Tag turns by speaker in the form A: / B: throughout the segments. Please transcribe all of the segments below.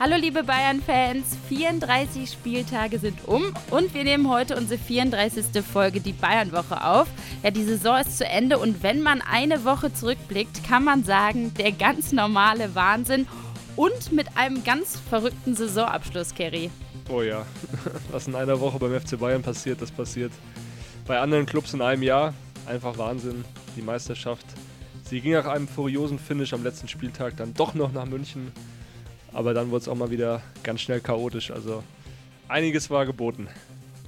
A: Hallo liebe Bayern-Fans, 34 Spieltage sind um und wir nehmen heute unsere 34. Folge, die Bayern-Woche auf. Ja, die Saison ist zu Ende und wenn man eine Woche zurückblickt, kann man sagen, der ganz normale Wahnsinn und mit einem ganz verrückten Saisonabschluss, Kerry.
B: Oh ja, was in einer Woche beim FC Bayern passiert, das passiert bei anderen Clubs in einem Jahr. Einfach Wahnsinn, die Meisterschaft. Sie ging nach einem furiosen Finish am letzten Spieltag dann doch noch nach München aber dann wurde es auch mal wieder ganz schnell chaotisch. Also einiges war geboten.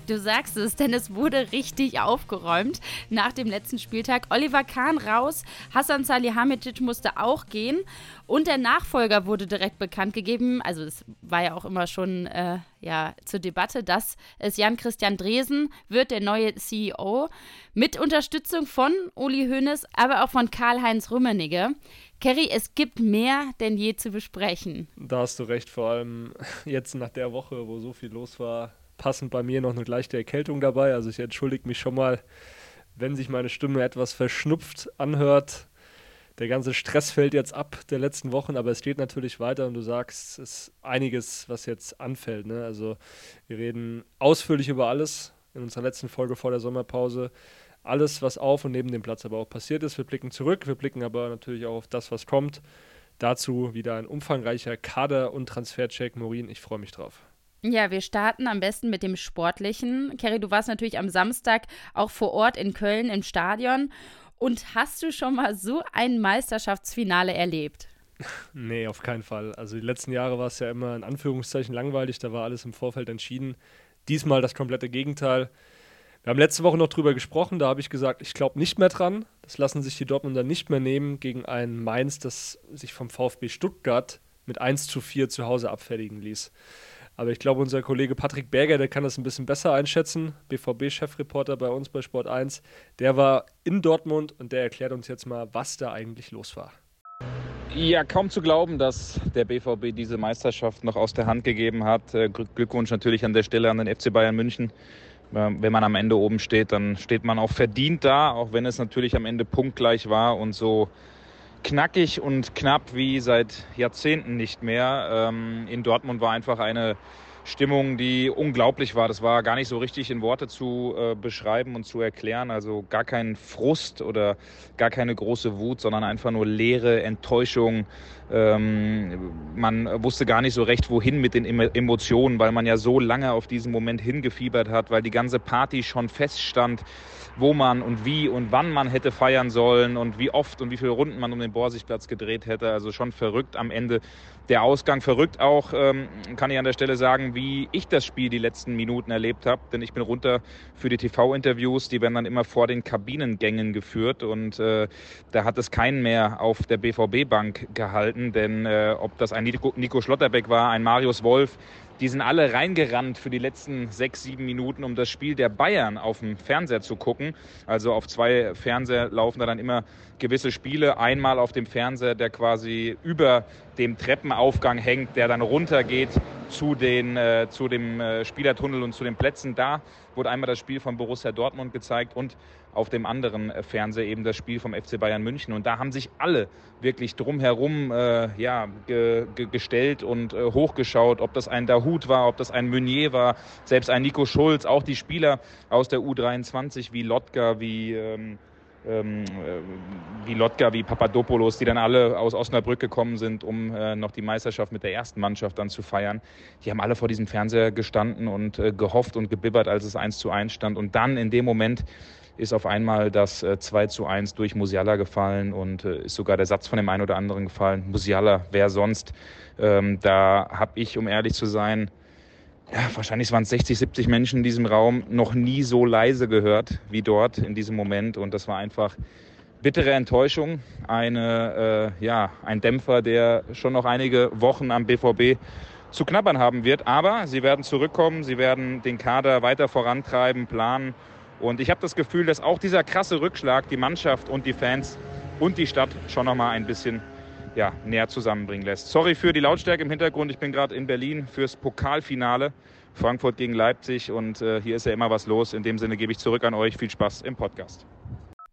A: Du sagst es, denn es wurde richtig aufgeräumt nach dem letzten Spieltag. Oliver Kahn raus, Hassan Salihamidzic musste auch gehen und der Nachfolger wurde direkt bekannt gegeben. Also es war ja auch immer schon äh, ja, zur Debatte, dass es Jan-Christian Dresen wird, der neue CEO, mit Unterstützung von Uli Hoeneß, aber auch von Karl-Heinz Rummenigge. Kerry, es gibt mehr denn je zu besprechen.
B: Da hast du recht, vor allem jetzt nach der Woche, wo so viel los war, passend bei mir noch eine leichte Erkältung dabei. Also ich entschuldige mich schon mal, wenn sich meine Stimme etwas verschnupft anhört. Der ganze Stress fällt jetzt ab der letzten Wochen, aber es geht natürlich weiter und du sagst, es ist einiges, was jetzt anfällt. Ne? Also wir reden ausführlich über alles in unserer letzten Folge vor der Sommerpause. Alles, was auf und neben dem Platz aber auch passiert ist. Wir blicken zurück, wir blicken aber natürlich auch auf das, was kommt. Dazu wieder ein umfangreicher Kader- und Transfercheck. Morin, ich freue mich drauf.
A: Ja, wir starten am besten mit dem Sportlichen. Kerry, du warst natürlich am Samstag auch vor Ort in Köln im Stadion. Und hast du schon mal so ein Meisterschaftsfinale erlebt?
B: Nee, auf keinen Fall. Also die letzten Jahre war es ja immer in Anführungszeichen langweilig, da war alles im Vorfeld entschieden. Diesmal das komplette Gegenteil. Wir haben letzte Woche noch drüber gesprochen, da habe ich gesagt, ich glaube nicht mehr dran. Das lassen sich die Dortmunder nicht mehr nehmen gegen ein Mainz, das sich vom VfB Stuttgart mit 1 zu 4 zu Hause abfertigen ließ. Aber ich glaube, unser Kollege Patrick Berger, der kann das ein bisschen besser einschätzen. BVB-Chefreporter bei uns bei Sport 1. Der war in Dortmund und der erklärt uns jetzt mal, was da eigentlich los war.
C: Ja, kaum zu glauben, dass der BVB diese Meisterschaft noch aus der Hand gegeben hat. Äh, Glückwunsch natürlich an der Stelle an den FC Bayern München. Ähm, wenn man am Ende oben steht, dann steht man auch verdient da, auch wenn es natürlich am Ende punktgleich war und so knackig und knapp wie seit Jahrzehnten nicht mehr. Ähm, in Dortmund war einfach eine Stimmung, die unglaublich war. Das war gar nicht so richtig in Worte zu äh, beschreiben und zu erklären. Also gar kein Frust oder gar keine große Wut, sondern einfach nur Leere, Enttäuschung. Ähm, man wusste gar nicht so recht, wohin mit den Emotionen, weil man ja so lange auf diesen Moment hingefiebert hat, weil die ganze Party schon feststand wo man und wie und wann man hätte feiern sollen und wie oft und wie viele Runden man um den Borsigplatz gedreht hätte. Also schon verrückt am Ende der Ausgang. Verrückt auch, ähm, kann ich an der Stelle sagen, wie ich das Spiel die letzten Minuten erlebt habe. Denn ich bin runter für die TV-Interviews. Die werden dann immer vor den Kabinengängen geführt. Und äh, da hat es keinen mehr auf der BVB-Bank gehalten. Denn äh, ob das ein Nico, Nico Schlotterbeck war, ein Marius Wolf, die sind alle reingerannt für die letzten sechs, sieben Minuten, um das Spiel der Bayern auf dem Fernseher zu gucken. Also auf zwei Fernseher laufen da dann immer gewisse Spiele. Einmal auf dem Fernseher, der quasi über dem Treppenaufgang hängt, der dann runtergeht zu, den, äh, zu dem äh, Spielertunnel und zu den Plätzen. Da wurde einmal das Spiel von Borussia Dortmund gezeigt und auf dem anderen äh, Fernseher eben das Spiel vom FC Bayern München. Und da haben sich alle wirklich drumherum äh, ja, ge ge gestellt und äh, hochgeschaut, ob das ein Dahut war, ob das ein Meunier war, selbst ein Nico Schulz, auch die Spieler aus der U23 wie Lotka, wie ähm, ähm, äh, wie Lotka, wie Papadopoulos, die dann alle aus Osnabrück gekommen sind, um äh, noch die Meisterschaft mit der ersten Mannschaft dann zu feiern. Die haben alle vor diesem Fernseher gestanden und äh, gehofft und gebibbert, als es 1 zu 1 stand. Und dann in dem Moment ist auf einmal das äh, 2 zu 1 durch Musiala gefallen und äh, ist sogar der Satz von dem einen oder anderen gefallen. Musiala, wer sonst? Ähm, da habe ich, um ehrlich zu sein, ja, wahrscheinlich waren es 60, 70 Menschen in diesem Raum, noch nie so leise gehört wie dort in diesem Moment. Und das war einfach bittere Enttäuschung, eine, äh, ja, ein Dämpfer, der schon noch einige Wochen am BVB zu knabbern haben wird. Aber sie werden zurückkommen, sie werden den Kader weiter vorantreiben, planen. Und ich habe das Gefühl, dass auch dieser krasse Rückschlag die Mannschaft und die Fans und die Stadt schon noch mal ein bisschen ja, näher zusammenbringen lässt. Sorry für die Lautstärke im Hintergrund. Ich bin gerade in Berlin fürs Pokalfinale. Frankfurt gegen Leipzig und äh, hier ist ja immer was los. In dem Sinne gebe ich zurück an euch. Viel Spaß im Podcast.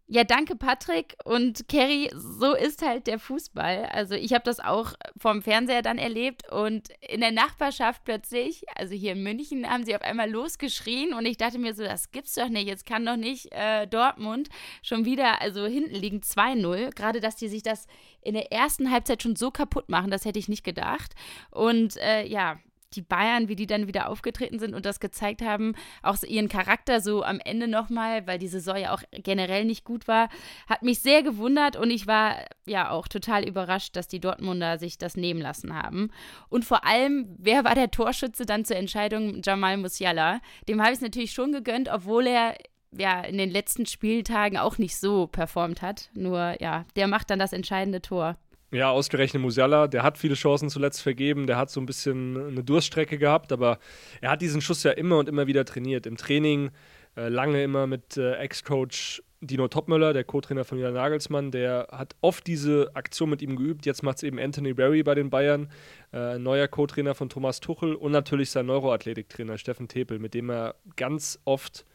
A: Ja, danke Patrick und Kerry, so ist halt der Fußball. Also ich habe das auch vom Fernseher dann erlebt und in der Nachbarschaft plötzlich, also hier in München, haben sie auf einmal losgeschrien und ich dachte mir so, das gibt's doch nicht. Jetzt kann doch nicht äh, Dortmund schon wieder, also hinten liegen 2-0. Gerade, dass die sich das in der ersten Halbzeit schon so kaputt machen, das hätte ich nicht gedacht. Und äh, ja, die Bayern, wie die dann wieder aufgetreten sind und das gezeigt haben, auch so ihren Charakter so am Ende nochmal, weil die Saison ja auch generell nicht gut war, hat mich sehr gewundert und ich war ja auch total überrascht, dass die Dortmunder sich das nehmen lassen haben. Und vor allem, wer war der Torschütze dann zur Entscheidung? Jamal Musiala. Dem habe ich es natürlich schon gegönnt, obwohl er ja in den letzten Spieltagen auch nicht so performt hat. Nur ja, der macht dann das entscheidende Tor.
B: Ja, ausgerechnet Musiala, der hat viele Chancen zuletzt vergeben, der hat so ein bisschen eine Durststrecke gehabt, aber er hat diesen Schuss ja immer und immer wieder trainiert. Im Training äh, lange immer mit äh, Ex-Coach Dino Topmöller, der Co-Trainer von Julian Nagelsmann, der hat oft diese Aktion mit ihm geübt. Jetzt macht es eben Anthony Berry bei den Bayern, äh, neuer Co-Trainer von Thomas Tuchel und natürlich sein Neuroathletiktrainer Steffen Tepel, mit dem er ganz oft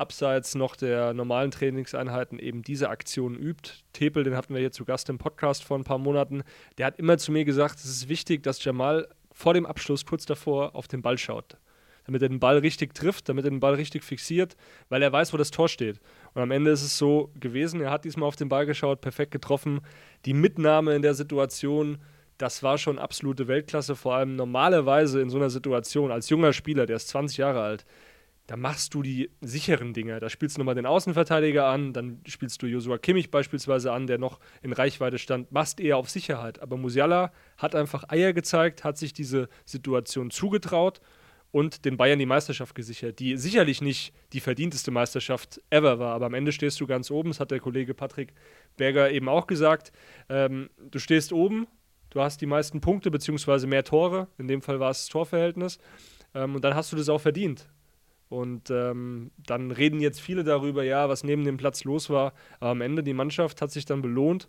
B: abseits noch der normalen Trainingseinheiten eben diese Aktion übt. Tepel, den hatten wir hier zu Gast im Podcast vor ein paar Monaten, der hat immer zu mir gesagt, es ist wichtig, dass Jamal vor dem Abschluss kurz davor auf den Ball schaut. Damit er den Ball richtig trifft, damit er den Ball richtig fixiert, weil er weiß, wo das Tor steht. Und am Ende ist es so gewesen, er hat diesmal auf den Ball geschaut, perfekt getroffen. Die Mitnahme in der Situation, das war schon absolute Weltklasse, vor allem normalerweise in so einer Situation als junger Spieler, der ist 20 Jahre alt, da machst du die sicheren Dinge. Da spielst du nochmal den Außenverteidiger an, dann spielst du Joshua Kimmich beispielsweise an, der noch in Reichweite stand, machst eher auf Sicherheit. Aber Musiala hat einfach Eier gezeigt, hat sich diese Situation zugetraut und den Bayern die Meisterschaft gesichert, die sicherlich nicht die verdienteste Meisterschaft ever war, aber am Ende stehst du ganz oben, das hat der Kollege Patrick Berger eben auch gesagt. Ähm, du stehst oben, du hast die meisten Punkte beziehungsweise mehr Tore, in dem Fall war es das Torverhältnis, ähm, und dann hast du das auch verdient. Und ähm, dann reden jetzt viele darüber, ja, was neben dem Platz los war. Aber am Ende, die Mannschaft hat sich dann belohnt,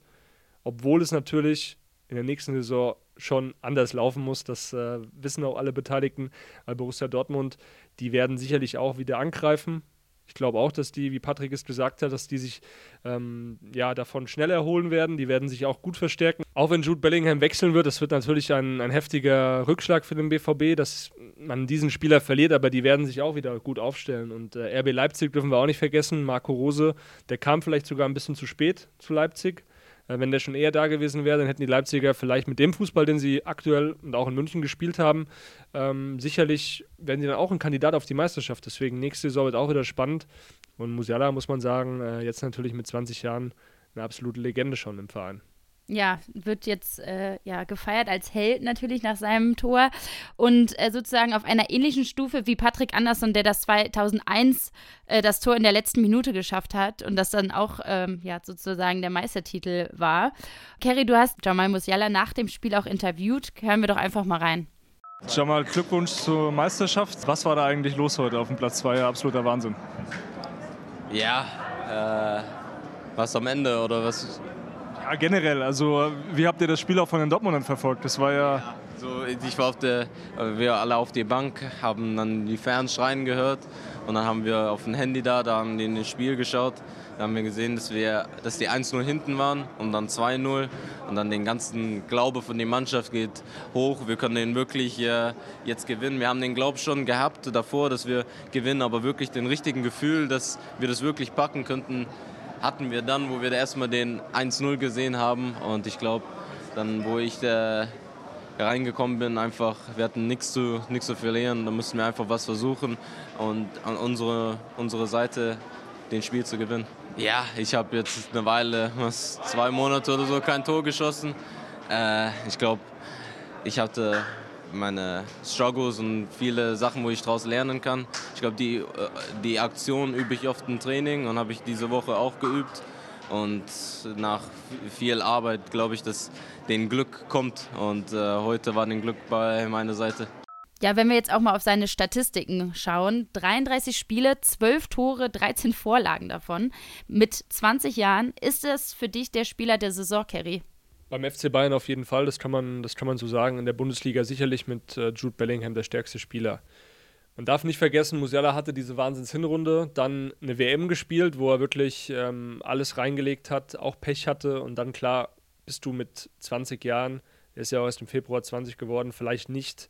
B: obwohl es natürlich in der nächsten Saison schon anders laufen muss. Das äh, wissen auch alle Beteiligten. Weil Borussia Dortmund, die werden sicherlich auch wieder angreifen. Ich glaube auch, dass die, wie Patrick es gesagt hat, dass die sich ähm, ja, davon schnell erholen werden. Die werden sich auch gut verstärken. Auch wenn Jude Bellingham wechseln wird, das wird natürlich ein, ein heftiger Rückschlag für den BVB, dass man diesen Spieler verliert, aber die werden sich auch wieder gut aufstellen. Und äh, RB Leipzig dürfen wir auch nicht vergessen. Marco Rose, der kam vielleicht sogar ein bisschen zu spät zu Leipzig. Äh, wenn der schon eher da gewesen wäre, dann hätten die Leipziger vielleicht mit dem Fußball, den sie aktuell und auch in München gespielt haben, ähm, sicherlich werden sie dann auch ein Kandidat auf die Meisterschaft. Deswegen nächste Saison wird auch wieder spannend. Und Musiala, muss man sagen, äh, jetzt natürlich mit 20 Jahren eine absolute Legende schon im Verein
A: ja, wird jetzt äh, ja, gefeiert als Held natürlich nach seinem Tor und äh, sozusagen auf einer ähnlichen Stufe wie Patrick Andersson, der das 2001 äh, das Tor in der letzten Minute geschafft hat und das dann auch ähm, ja, sozusagen der Meistertitel war. Kerry, du hast Jamal Musiala nach dem Spiel auch interviewt. Hören wir doch einfach mal rein.
D: Jamal, Glückwunsch zur Meisterschaft. Was war da eigentlich los heute auf dem Platz 2? Absoluter Wahnsinn.
E: Ja, äh, was am Ende oder was
D: ja, generell. Also, wie habt ihr das Spiel auch von den Dortmundern verfolgt? Das war ja.
E: ja so, ich war auf der, wir alle auf die Bank, haben dann die Fans schreien gehört und dann haben wir auf dem Handy da, da haben die in das Spiel geschaut. Da haben wir gesehen, dass, wir, dass die 1-0 hinten waren und dann 2-0 und dann den ganzen Glaube von der Mannschaft geht hoch. Wir können den wirklich äh, jetzt gewinnen. Wir haben den Glaub schon gehabt davor, dass wir gewinnen, aber wirklich den richtigen Gefühl, dass wir das wirklich packen könnten, hatten wir dann, wo wir erstmal den 1-0 gesehen haben. Und ich glaube, dann, wo ich äh, reingekommen bin, einfach, wir hatten nichts zu, nichts zu verlieren. Da mussten wir einfach was versuchen und an unsere, unsere Seite den Spiel zu gewinnen. Ja, ich habe jetzt eine Weile, was, zwei Monate oder so, kein Tor geschossen. Äh, ich glaube, ich hatte meine Struggles und viele Sachen, wo ich daraus lernen kann. Ich glaube, die, äh, die Aktion übe ich oft im Training und habe ich diese Woche auch geübt. Und nach viel Arbeit glaube ich, dass den Glück kommt. Und äh, heute war den Glück bei meiner Seite.
A: Ja, wenn wir jetzt auch mal auf seine Statistiken schauen, 33 Spiele, 12 Tore, 13 Vorlagen davon. Mit 20 Jahren ist es für dich der Spieler der Saison, Kerry?
B: Beim FC Bayern auf jeden Fall, das kann man, das kann man so sagen. In der Bundesliga sicherlich mit äh, Jude Bellingham der stärkste Spieler. Man darf nicht vergessen, Musiala hatte diese Wahnsinns-Hinrunde, dann eine WM gespielt, wo er wirklich ähm, alles reingelegt hat, auch Pech hatte und dann klar bist du mit 20 Jahren, der ist ja auch erst im Februar 20 geworden, vielleicht nicht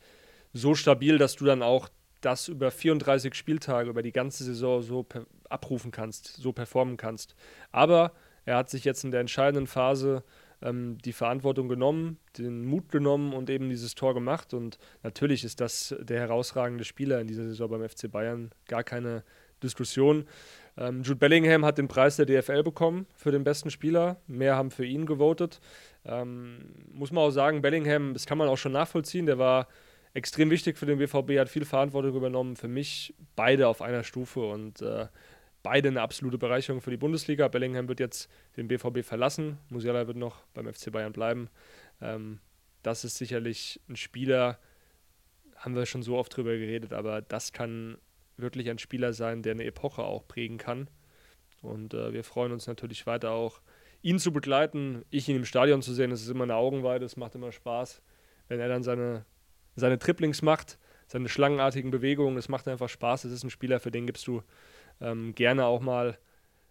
B: so stabil, dass du dann auch das über 34 Spieltage, über die ganze Saison so abrufen kannst, so performen kannst. Aber er hat sich jetzt in der entscheidenden Phase ähm, die Verantwortung genommen, den Mut genommen und eben dieses Tor gemacht. Und natürlich ist das der herausragende Spieler in dieser Saison beim FC Bayern. Gar keine Diskussion. Ähm, Jude Bellingham hat den Preis der DFL bekommen für den besten Spieler. Mehr haben für ihn gewotet. Ähm, muss man auch sagen, Bellingham, das kann man auch schon nachvollziehen, der war extrem wichtig für den BVB, hat viel Verantwortung übernommen. Für mich beide auf einer Stufe und äh, beide eine absolute Bereicherung für die Bundesliga. Bellingham wird jetzt den BVB verlassen, Musiala wird noch beim FC Bayern bleiben. Ähm, das ist sicherlich ein Spieler, haben wir schon so oft drüber geredet, aber das kann wirklich ein Spieler sein, der eine Epoche auch prägen kann. Und äh, wir freuen uns natürlich weiter auch, ihn zu begleiten, ich ihn im Stadion zu sehen. Das ist immer eine Augenweide, es macht immer Spaß, wenn er dann seine, seine Triplings macht, seine schlangenartigen Bewegungen. Es macht einfach Spaß. Es ist ein Spieler, für den gibst du ähm, gerne auch mal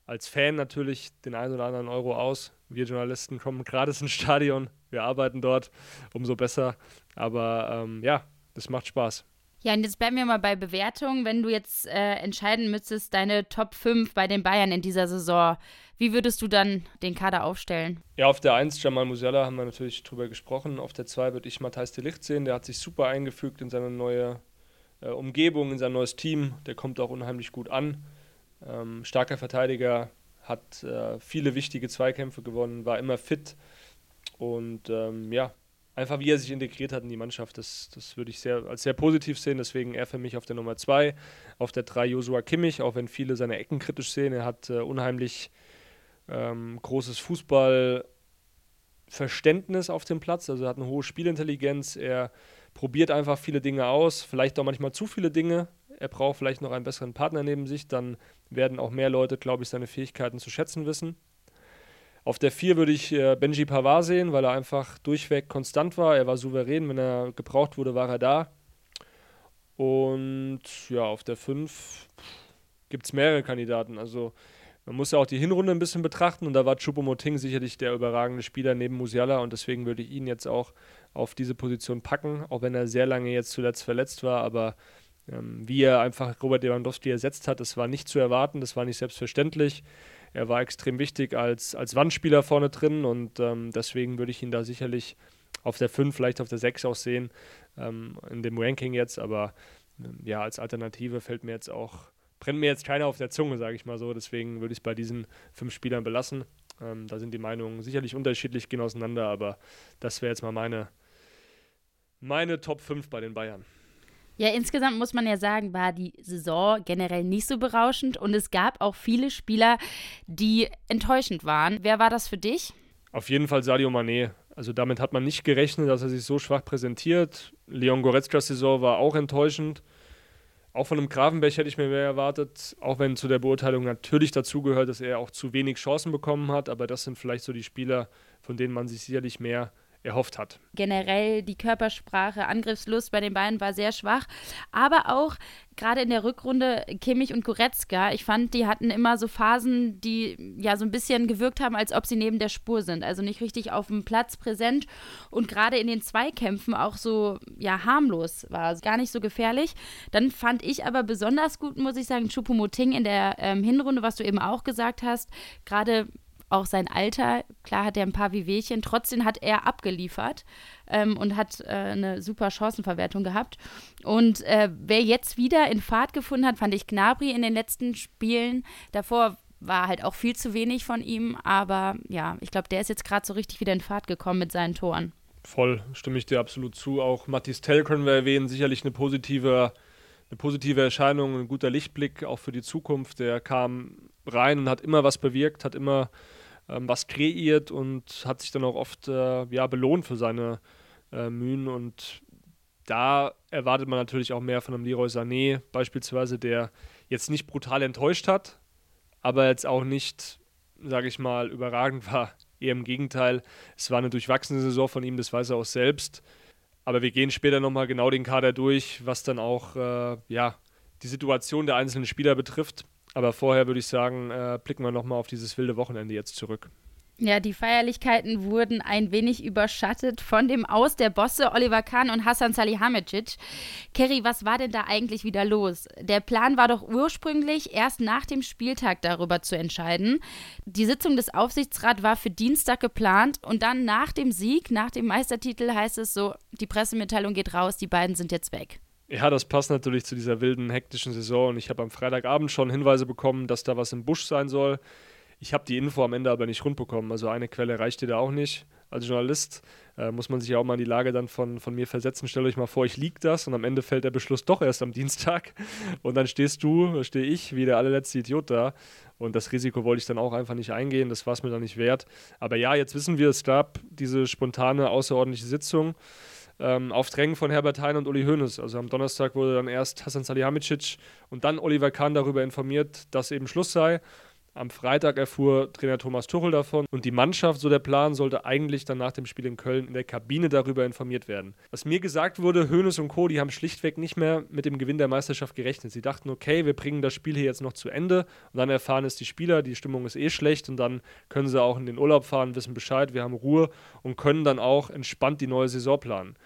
B: als Fan natürlich den einen oder anderen Euro aus. Wir Journalisten kommen gratis ins Stadion, wir arbeiten dort, umso besser. Aber ähm, ja, das macht Spaß.
A: Ja, und jetzt bleiben wir mal bei Bewertung. Wenn du jetzt äh, entscheiden müsstest, deine Top 5 bei den Bayern in dieser Saison, wie würdest du dann den Kader aufstellen?
B: Ja, auf der 1 Jamal Musiala haben wir natürlich drüber gesprochen. Auf der 2 würde ich Matthijs de Licht sehen. Der hat sich super eingefügt in seine neue äh, Umgebung, in sein neues Team. Der kommt auch unheimlich gut an. Ähm, starker Verteidiger, hat äh, viele wichtige Zweikämpfe gewonnen, war immer fit und ähm, ja, einfach wie er sich integriert hat in die Mannschaft, das, das würde ich sehr, als sehr positiv sehen. Deswegen er für mich auf der Nummer 2, auf der 3 Joshua Kimmich, auch wenn viele seine Ecken kritisch sehen. Er hat äh, unheimlich ähm, großes Fußballverständnis auf dem Platz, also er hat eine hohe Spielintelligenz. Er probiert einfach viele Dinge aus, vielleicht auch manchmal zu viele Dinge. Er braucht vielleicht noch einen besseren Partner neben sich, dann werden auch mehr Leute, glaube ich, seine Fähigkeiten zu schätzen wissen. Auf der 4 würde ich äh, Benji Pavard sehen, weil er einfach durchweg konstant war. Er war souverän, wenn er gebraucht wurde, war er da. Und ja, auf der 5 gibt es mehrere Kandidaten. Also man muss ja auch die Hinrunde ein bisschen betrachten und da war Choupo-Moting sicherlich der überragende Spieler neben Musiala und deswegen würde ich ihn jetzt auch auf diese Position packen, auch wenn er sehr lange jetzt zuletzt verletzt war, aber ähm, wie er einfach Robert Lewandowski ersetzt hat, das war nicht zu erwarten, das war nicht selbstverständlich. Er war extrem wichtig als, als Wandspieler vorne drin und ähm, deswegen würde ich ihn da sicherlich auf der 5, vielleicht auf der 6 auch sehen, ähm, in dem Ranking jetzt, aber ähm, ja, als Alternative fällt mir jetzt auch, brennt mir jetzt keiner auf der Zunge, sage ich mal so, deswegen würde ich es bei diesen fünf Spielern belassen. Ähm, da sind die Meinungen sicherlich unterschiedlich, gehen auseinander, aber das wäre jetzt mal meine, meine Top 5 bei den Bayern.
A: Ja, insgesamt muss man ja sagen, war die Saison generell nicht so berauschend und es gab auch viele Spieler, die enttäuschend waren. Wer war das für dich?
B: Auf jeden Fall Sadio Mané. Also damit hat man nicht gerechnet, dass er sich so schwach präsentiert. Leon Goretzkas Saison war auch enttäuschend. Auch von einem Gravenberg hätte ich mir mehr erwartet, auch wenn zu der Beurteilung natürlich dazugehört, dass er auch zu wenig Chancen bekommen hat. Aber das sind vielleicht so die Spieler, von denen man sich sicherlich mehr erhofft hat.
A: Generell die Körpersprache, Angriffslust bei den beiden war sehr schwach, aber auch gerade in der Rückrunde Kimmich und Goretzka, ich fand, die hatten immer so Phasen, die ja so ein bisschen gewirkt haben, als ob sie neben der Spur sind, also nicht richtig auf dem Platz präsent und gerade in den Zweikämpfen auch so ja harmlos war, gar nicht so gefährlich. Dann fand ich aber besonders gut, muss ich sagen, Choupo-Moting in der ähm, Hinrunde, was du eben auch gesagt hast, gerade auch sein Alter, klar hat er ein paar Wehwehchen, trotzdem hat er abgeliefert ähm, und hat äh, eine super Chancenverwertung gehabt. Und äh, wer jetzt wieder in Fahrt gefunden hat, fand ich Gnabry in den letzten Spielen. Davor war halt auch viel zu wenig von ihm, aber ja, ich glaube, der ist jetzt gerade so richtig wieder in Fahrt gekommen mit seinen Toren.
B: Voll, stimme ich dir absolut zu. Auch Mathis Tell können wir erwähnen, sicherlich eine positive, eine positive Erscheinung, ein guter Lichtblick auch für die Zukunft. Der kam rein und hat immer was bewirkt, hat immer ähm, was kreiert und hat sich dann auch oft äh, ja, belohnt für seine äh, Mühen. Und da erwartet man natürlich auch mehr von einem Leroy Sané, beispielsweise, der jetzt nicht brutal enttäuscht hat, aber jetzt auch nicht, sage ich mal, überragend war. Eher im Gegenteil, es war eine durchwachsene Saison von ihm, das weiß er auch selbst. Aber wir gehen später nochmal genau den Kader durch, was dann auch äh, ja, die Situation der einzelnen Spieler betrifft. Aber vorher würde ich sagen, äh, blicken wir nochmal auf dieses wilde Wochenende jetzt zurück.
A: Ja, die Feierlichkeiten wurden ein wenig überschattet von dem Aus der Bosse Oliver Kahn und Hassan Salihamidzic. Kerry, was war denn da eigentlich wieder los? Der Plan war doch ursprünglich, erst nach dem Spieltag darüber zu entscheiden. Die Sitzung des Aufsichtsrats war für Dienstag geplant und dann nach dem Sieg, nach dem Meistertitel heißt es so, die Pressemitteilung geht raus, die beiden sind jetzt weg.
B: Ja, das passt natürlich zu dieser wilden, hektischen Saison und ich habe am Freitagabend schon Hinweise bekommen, dass da was im Busch sein soll. Ich habe die Info am Ende aber nicht rund bekommen. Also eine Quelle reicht dir da auch nicht. Als Journalist äh, muss man sich ja auch mal in die Lage dann von, von mir versetzen. Stellt euch mal vor, ich liege das und am Ende fällt der Beschluss doch erst am Dienstag. Und dann stehst du, stehe ich, wie der allerletzte Idiot da. Und das Risiko wollte ich dann auch einfach nicht eingehen. Das war es mir dann nicht wert. Aber ja, jetzt wissen wir, es gab diese spontane, außerordentliche Sitzung ähm, auf Drängen von Herbert Hein und Uli Hoeneß. Also am Donnerstag wurde dann erst Hasan Salihamidzic und dann Oliver Kahn darüber informiert, dass eben Schluss sei. Am Freitag erfuhr Trainer Thomas Tuchel davon und die Mannschaft, so der Plan, sollte eigentlich dann nach dem Spiel in Köln in der Kabine darüber informiert werden. Was mir gesagt wurde, Hoeneß und Co., die haben schlichtweg nicht mehr mit dem Gewinn der Meisterschaft gerechnet. Sie dachten, okay, wir bringen das Spiel hier jetzt noch zu Ende und dann erfahren es die Spieler, die Stimmung ist eh schlecht und dann können sie auch in den Urlaub fahren, wissen Bescheid, wir haben Ruhe und können dann auch entspannt die neue Saison planen.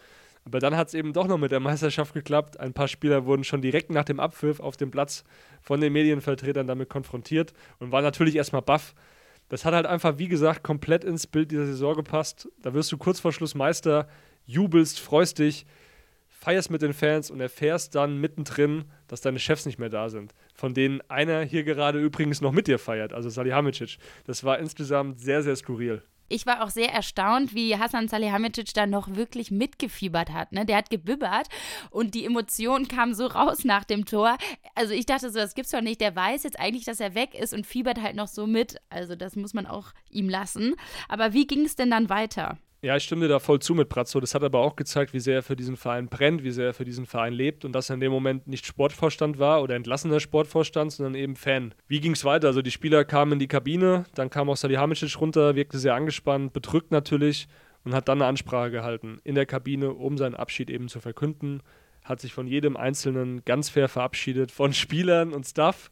B: Aber dann hat es eben doch noch mit der Meisterschaft geklappt. Ein paar Spieler wurden schon direkt nach dem Abpfiff auf dem Platz von den Medienvertretern damit konfrontiert und waren natürlich erstmal baff. Das hat halt einfach, wie gesagt, komplett ins Bild dieser Saison gepasst. Da wirst du kurz vor Schluss Meister, jubelst, freust dich, feierst mit den Fans und erfährst dann mittendrin, dass deine Chefs nicht mehr da sind. Von denen einer hier gerade übrigens noch mit dir feiert, also Salihamidzic. Das war insgesamt sehr, sehr skurril.
A: Ich war auch sehr erstaunt, wie Hasan Salihamidzic da noch wirklich mitgefiebert hat. Ne? Der hat gebibbert und die Emotionen kamen so raus nach dem Tor. Also ich dachte so, das gibt's doch nicht. Der weiß jetzt eigentlich, dass er weg ist und fiebert halt noch so mit. Also das muss man auch ihm lassen. Aber wie ging es denn dann weiter?
B: Ja, ich stimme dir da voll zu mit Brazzo. Das hat aber auch gezeigt, wie sehr er für diesen Verein brennt, wie sehr er für diesen Verein lebt und dass er in dem Moment nicht Sportvorstand war oder entlassener Sportvorstand, sondern eben Fan. Wie ging es weiter? Also die Spieler kamen in die Kabine, dann kam auch Salihamidzic runter, wirkte sehr angespannt, bedrückt natürlich und hat dann eine Ansprache gehalten in der Kabine, um seinen Abschied eben zu verkünden. Hat sich von jedem Einzelnen ganz fair verabschiedet, von Spielern und Staff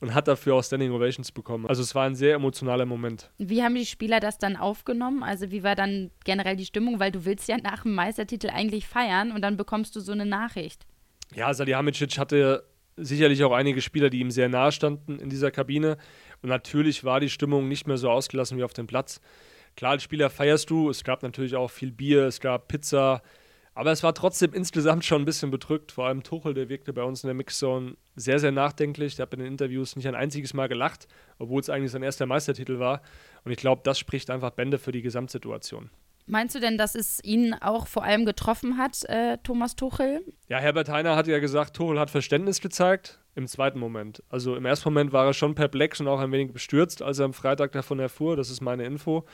B: und hat dafür auch Standing Ovations bekommen. Also es war ein sehr emotionaler Moment.
A: Wie haben die Spieler das dann aufgenommen? Also wie war dann generell die Stimmung? Weil du willst ja nach dem Meistertitel eigentlich feiern und dann bekommst du so eine Nachricht.
B: Ja, Salihamidzic hatte sicherlich auch einige Spieler, die ihm sehr nahe standen in dieser Kabine. Und natürlich war die Stimmung nicht mehr so ausgelassen wie auf dem Platz. Klar, als Spieler feierst du. Es gab natürlich auch viel Bier, es gab Pizza, aber es war trotzdem insgesamt schon ein bisschen bedrückt. Vor allem Tuchel, der wirkte bei uns in der Mixzone sehr, sehr nachdenklich. Der hat in den Interviews nicht ein einziges Mal gelacht, obwohl es eigentlich sein erster Meistertitel war. Und ich glaube, das spricht einfach Bände für die Gesamtsituation.
A: Meinst du denn, dass es ihn auch vor allem getroffen hat, äh, Thomas Tuchel?
B: Ja, Herbert Heiner hat ja gesagt, Tuchel hat Verständnis gezeigt im zweiten Moment. Also im ersten Moment war er schon perplex und auch ein wenig bestürzt, als er am Freitag davon erfuhr. Das ist meine Info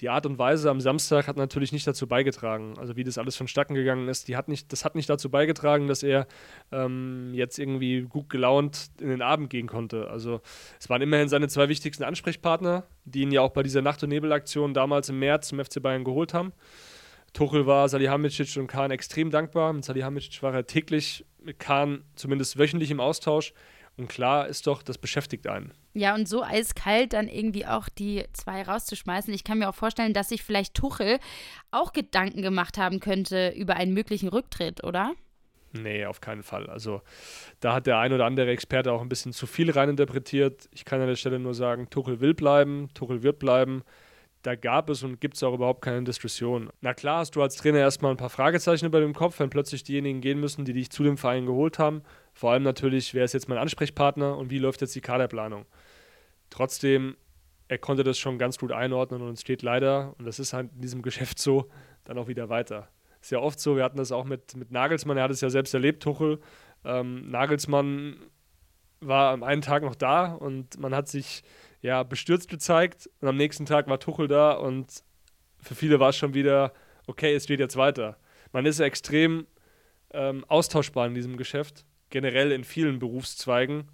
B: die Art und Weise am Samstag hat natürlich nicht dazu beigetragen. Also wie das alles vonstatten gegangen ist, die hat nicht, das hat nicht dazu beigetragen, dass er ähm, jetzt irgendwie gut gelaunt in den Abend gehen konnte. Also es waren immerhin seine zwei wichtigsten Ansprechpartner, die ihn ja auch bei dieser Nacht- und Nebelaktion damals im März zum FC Bayern geholt haben. Tuchel war Salihamidzic und Kahn extrem dankbar. Mit Salihamidzic war er täglich, mit Kahn zumindest wöchentlich im Austausch. Und klar ist doch, das beschäftigt einen.
A: Ja, und so eiskalt dann irgendwie auch die zwei rauszuschmeißen. Ich kann mir auch vorstellen, dass sich vielleicht Tuchel auch Gedanken gemacht haben könnte über einen möglichen Rücktritt, oder?
B: Nee, auf keinen Fall. Also da hat der ein oder andere Experte auch ein bisschen zu viel reininterpretiert. Ich kann an der Stelle nur sagen, Tuchel will bleiben, Tuchel wird bleiben. Da gab es und gibt es auch überhaupt keine Diskussion. Na klar hast du als Trainer erstmal ein paar Fragezeichen über dem Kopf, wenn plötzlich diejenigen gehen müssen, die dich zu dem Verein geholt haben. Vor allem natürlich, wer ist jetzt mein Ansprechpartner und wie läuft jetzt die Kaderplanung. Trotzdem, er konnte das schon ganz gut einordnen und es steht leider, und das ist halt in diesem Geschäft so, dann auch wieder weiter. Ist ja oft so, wir hatten das auch mit, mit Nagelsmann, er hat es ja selbst erlebt, Tuchel. Ähm, Nagelsmann war am einen Tag noch da und man hat sich ja bestürzt gezeigt und am nächsten Tag war Tuchel da und für viele war es schon wieder, okay, es geht jetzt weiter. Man ist extrem ähm, austauschbar in diesem Geschäft generell in vielen Berufszweigen.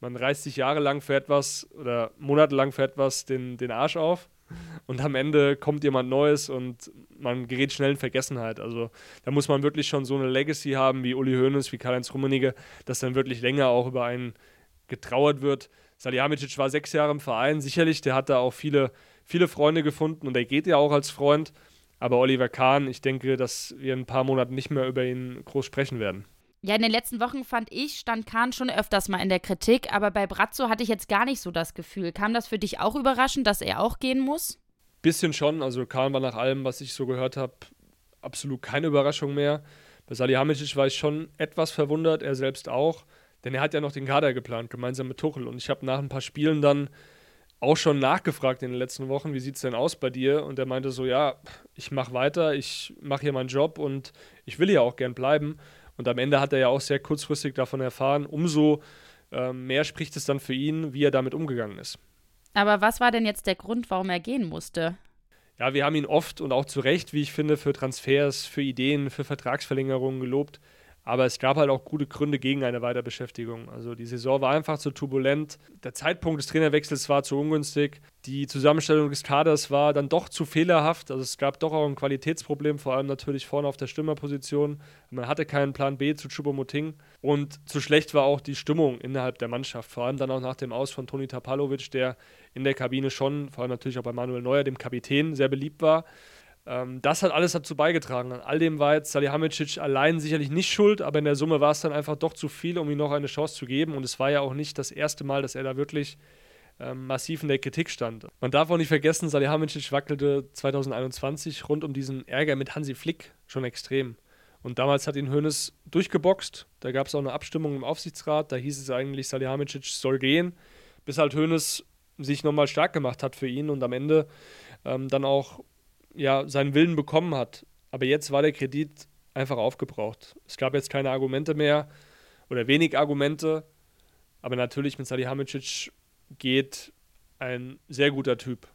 B: Man reißt sich jahrelang für etwas oder monatelang für etwas den, den Arsch auf und am Ende kommt jemand Neues und man gerät schnell in Vergessenheit. Also da muss man wirklich schon so eine Legacy haben wie Uli Hoeneß, wie Karl-Heinz Rummenigge, dass dann wirklich länger auch über einen getrauert wird. Salihamidzic war sechs Jahre im Verein, sicherlich, der hat da auch viele, viele Freunde gefunden und er geht ja auch als Freund. Aber Oliver Kahn, ich denke, dass wir in ein paar Monaten nicht mehr über ihn groß sprechen werden.
A: Ja, in den letzten Wochen fand ich, stand Kahn schon öfters mal in der Kritik, aber bei Brazzo hatte ich jetzt gar nicht so das Gefühl. Kam das für dich auch überraschend, dass er auch gehen muss?
B: Bisschen schon. Also Kahn war nach allem, was ich so gehört habe, absolut keine Überraschung mehr. Bei Salihamidzic war ich schon etwas verwundert, er selbst auch, denn er hat ja noch den Kader geplant, gemeinsam mit Tuchel. Und ich habe nach ein paar Spielen dann auch schon nachgefragt in den letzten Wochen, wie sieht es denn aus bei dir? Und er meinte so, ja, ich mache weiter, ich mache hier meinen Job und ich will ja auch gern bleiben. Und am Ende hat er ja auch sehr kurzfristig davon erfahren. Umso äh, mehr spricht es dann für ihn, wie er damit umgegangen ist.
A: Aber was war denn jetzt der Grund, warum er gehen musste?
B: Ja, wir haben ihn oft und auch zu Recht, wie ich finde, für Transfers, für Ideen, für Vertragsverlängerungen gelobt. Aber es gab halt auch gute Gründe gegen eine Weiterbeschäftigung. Also die Saison war einfach zu turbulent. Der Zeitpunkt des Trainerwechsels war zu ungünstig. Die Zusammenstellung des Kaders war dann doch zu fehlerhaft. Also es gab doch auch ein Qualitätsproblem, vor allem natürlich vorne auf der Stürmerposition. Man hatte keinen Plan B zu Chubomoting. Und zu schlecht war auch die Stimmung innerhalb der Mannschaft. Vor allem dann auch nach dem Aus von Toni Tapalovic, der in der Kabine schon, vor allem natürlich auch bei Manuel Neuer, dem Kapitän, sehr beliebt war. Ähm, das hat alles dazu beigetragen. An all dem war jetzt Salihamidzic allein sicherlich nicht schuld, aber in der Summe war es dann einfach doch zu viel, um ihm noch eine Chance zu geben. Und es war ja auch nicht das erste Mal, dass er da wirklich ähm, massiv in der Kritik stand. Man darf auch nicht vergessen, Salihamidzic wackelte 2021 rund um diesen Ärger mit Hansi Flick schon extrem. Und damals hat ihn Hoeneß durchgeboxt. Da gab es auch eine Abstimmung im Aufsichtsrat. Da hieß es eigentlich, Salihamidzic soll gehen, bis halt Hoeneß sich nochmal stark gemacht hat für ihn und am Ende ähm, dann auch ja, seinen Willen bekommen hat. Aber jetzt war der Kredit einfach aufgebraucht. Es gab jetzt keine Argumente mehr oder wenig Argumente. Aber natürlich mit Salihamidzic geht ein sehr guter Typ.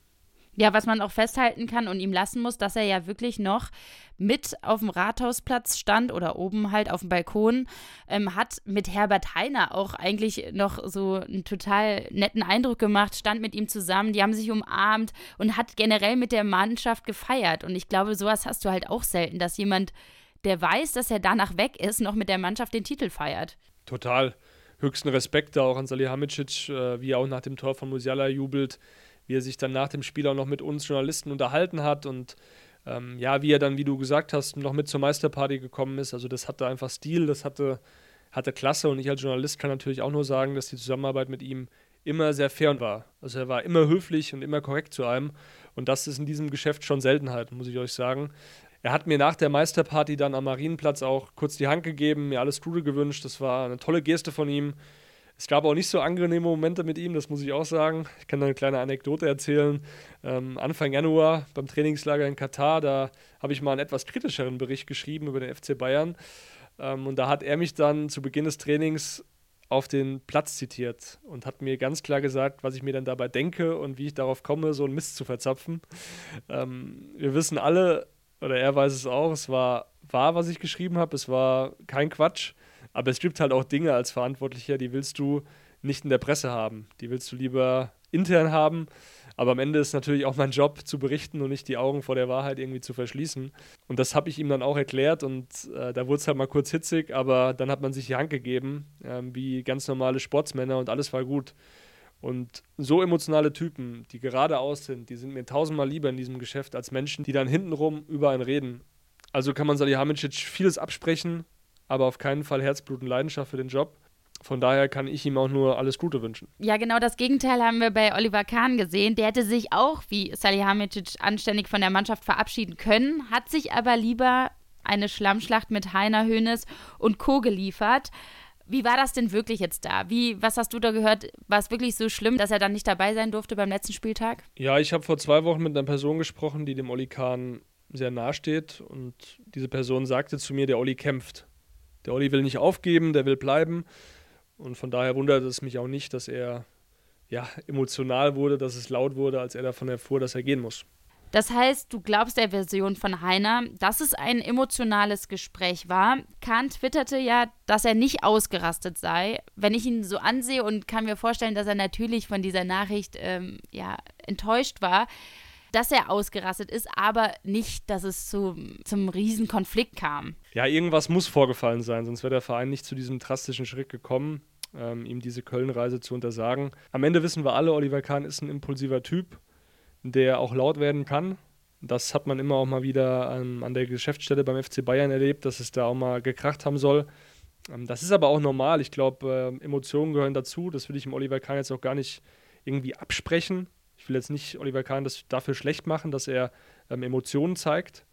A: Ja, was man auch festhalten kann und ihm lassen muss, dass er ja wirklich noch mit auf dem Rathausplatz stand oder oben halt auf dem Balkon, ähm, hat mit Herbert Heiner auch eigentlich noch so einen total netten Eindruck gemacht, stand mit ihm zusammen, die haben sich umarmt und hat generell mit der Mannschaft gefeiert. Und ich glaube, sowas hast du halt auch selten, dass jemand, der weiß, dass er danach weg ist, noch mit der Mannschaft den Titel feiert.
B: Total. Höchsten Respekt da auch an Salihamidzic, äh, wie er auch nach dem Tor von Musiala jubelt wie er sich dann nach dem Spiel auch noch mit uns Journalisten unterhalten hat und ähm, ja, wie er dann, wie du gesagt hast, noch mit zur Meisterparty gekommen ist. Also das hatte einfach Stil, das hatte, hatte Klasse und ich als Journalist kann natürlich auch nur sagen, dass die Zusammenarbeit mit ihm immer sehr fair war. Also er war immer höflich und immer korrekt zu einem und das ist in diesem Geschäft schon Seltenheit, muss ich euch sagen. Er hat mir nach der Meisterparty dann am Marienplatz auch kurz die Hand gegeben, mir alles Gute gewünscht. Das war eine tolle Geste von ihm. Es gab auch nicht so angenehme Momente mit ihm, das muss ich auch sagen. Ich kann da eine kleine Anekdote erzählen. Ähm, Anfang Januar beim Trainingslager in Katar, da habe ich mal einen etwas kritischeren Bericht geschrieben über den FC Bayern. Ähm, und da hat er mich dann zu Beginn des Trainings auf den Platz zitiert und hat mir ganz klar gesagt, was ich mir dann dabei denke und wie ich darauf komme, so einen Mist zu verzapfen. Ähm, wir wissen alle, oder er weiß es auch, es war wahr, was ich geschrieben habe, es war kein Quatsch. Aber es gibt halt auch Dinge als Verantwortlicher, die willst du nicht in der Presse haben. Die willst du lieber intern haben. Aber am Ende ist natürlich auch mein Job zu berichten und nicht die Augen vor der Wahrheit irgendwie zu verschließen. Und das habe ich ihm dann auch erklärt und äh, da wurde es halt mal kurz hitzig, aber dann hat man sich die Hand gegeben, äh, wie ganz normale Sportsmänner und alles war gut. Und so emotionale Typen, die geradeaus sind, die sind mir tausendmal lieber in diesem Geschäft als Menschen, die dann hintenrum über einen reden. Also kann man Salihamidzic vieles absprechen, aber auf keinen Fall Herzblut und Leidenschaft für den Job. Von daher kann ich ihm auch nur alles Gute wünschen.
A: Ja, genau das Gegenteil haben wir bei Oliver Kahn gesehen. Der hätte sich auch wie Salihamidzic anständig von der Mannschaft verabschieden können, hat sich aber lieber eine Schlammschlacht mit Heiner Hönes und Co. geliefert. Wie war das denn wirklich jetzt da? Wie, was hast du da gehört? War es wirklich so schlimm, dass er dann nicht dabei sein durfte beim letzten Spieltag?
B: Ja, ich habe vor zwei Wochen mit einer Person gesprochen, die dem Oli Kahn sehr nahe steht. Und diese Person sagte zu mir, der Oli kämpft. Der Olli will nicht aufgeben, der will bleiben. Und von daher wundert es mich auch nicht, dass er ja, emotional wurde, dass es laut wurde, als er davon erfuhr, dass er gehen muss.
A: Das heißt, du glaubst der Version von Heiner, dass es ein emotionales Gespräch war. Kahn twitterte ja, dass er nicht ausgerastet sei. Wenn ich ihn so ansehe und kann mir vorstellen, dass er natürlich von dieser Nachricht ähm, ja, enttäuscht war, dass er ausgerastet ist, aber nicht, dass es zu, zum Riesenkonflikt kam.
B: Ja, irgendwas muss vorgefallen sein, sonst wäre der Verein nicht zu diesem drastischen Schritt gekommen, ähm, ihm diese Köln-Reise zu untersagen. Am Ende wissen wir alle, Oliver Kahn ist ein impulsiver Typ, der auch laut werden kann. Das hat man immer auch mal wieder an, an der Geschäftsstelle beim FC Bayern erlebt, dass es da auch mal gekracht haben soll. Ähm, das ist aber auch normal. Ich glaube, äh, Emotionen gehören dazu. Das will ich dem Oliver Kahn jetzt auch gar nicht irgendwie absprechen. Ich will jetzt nicht Oliver Kahn das dafür schlecht machen, dass er ähm, Emotionen zeigt.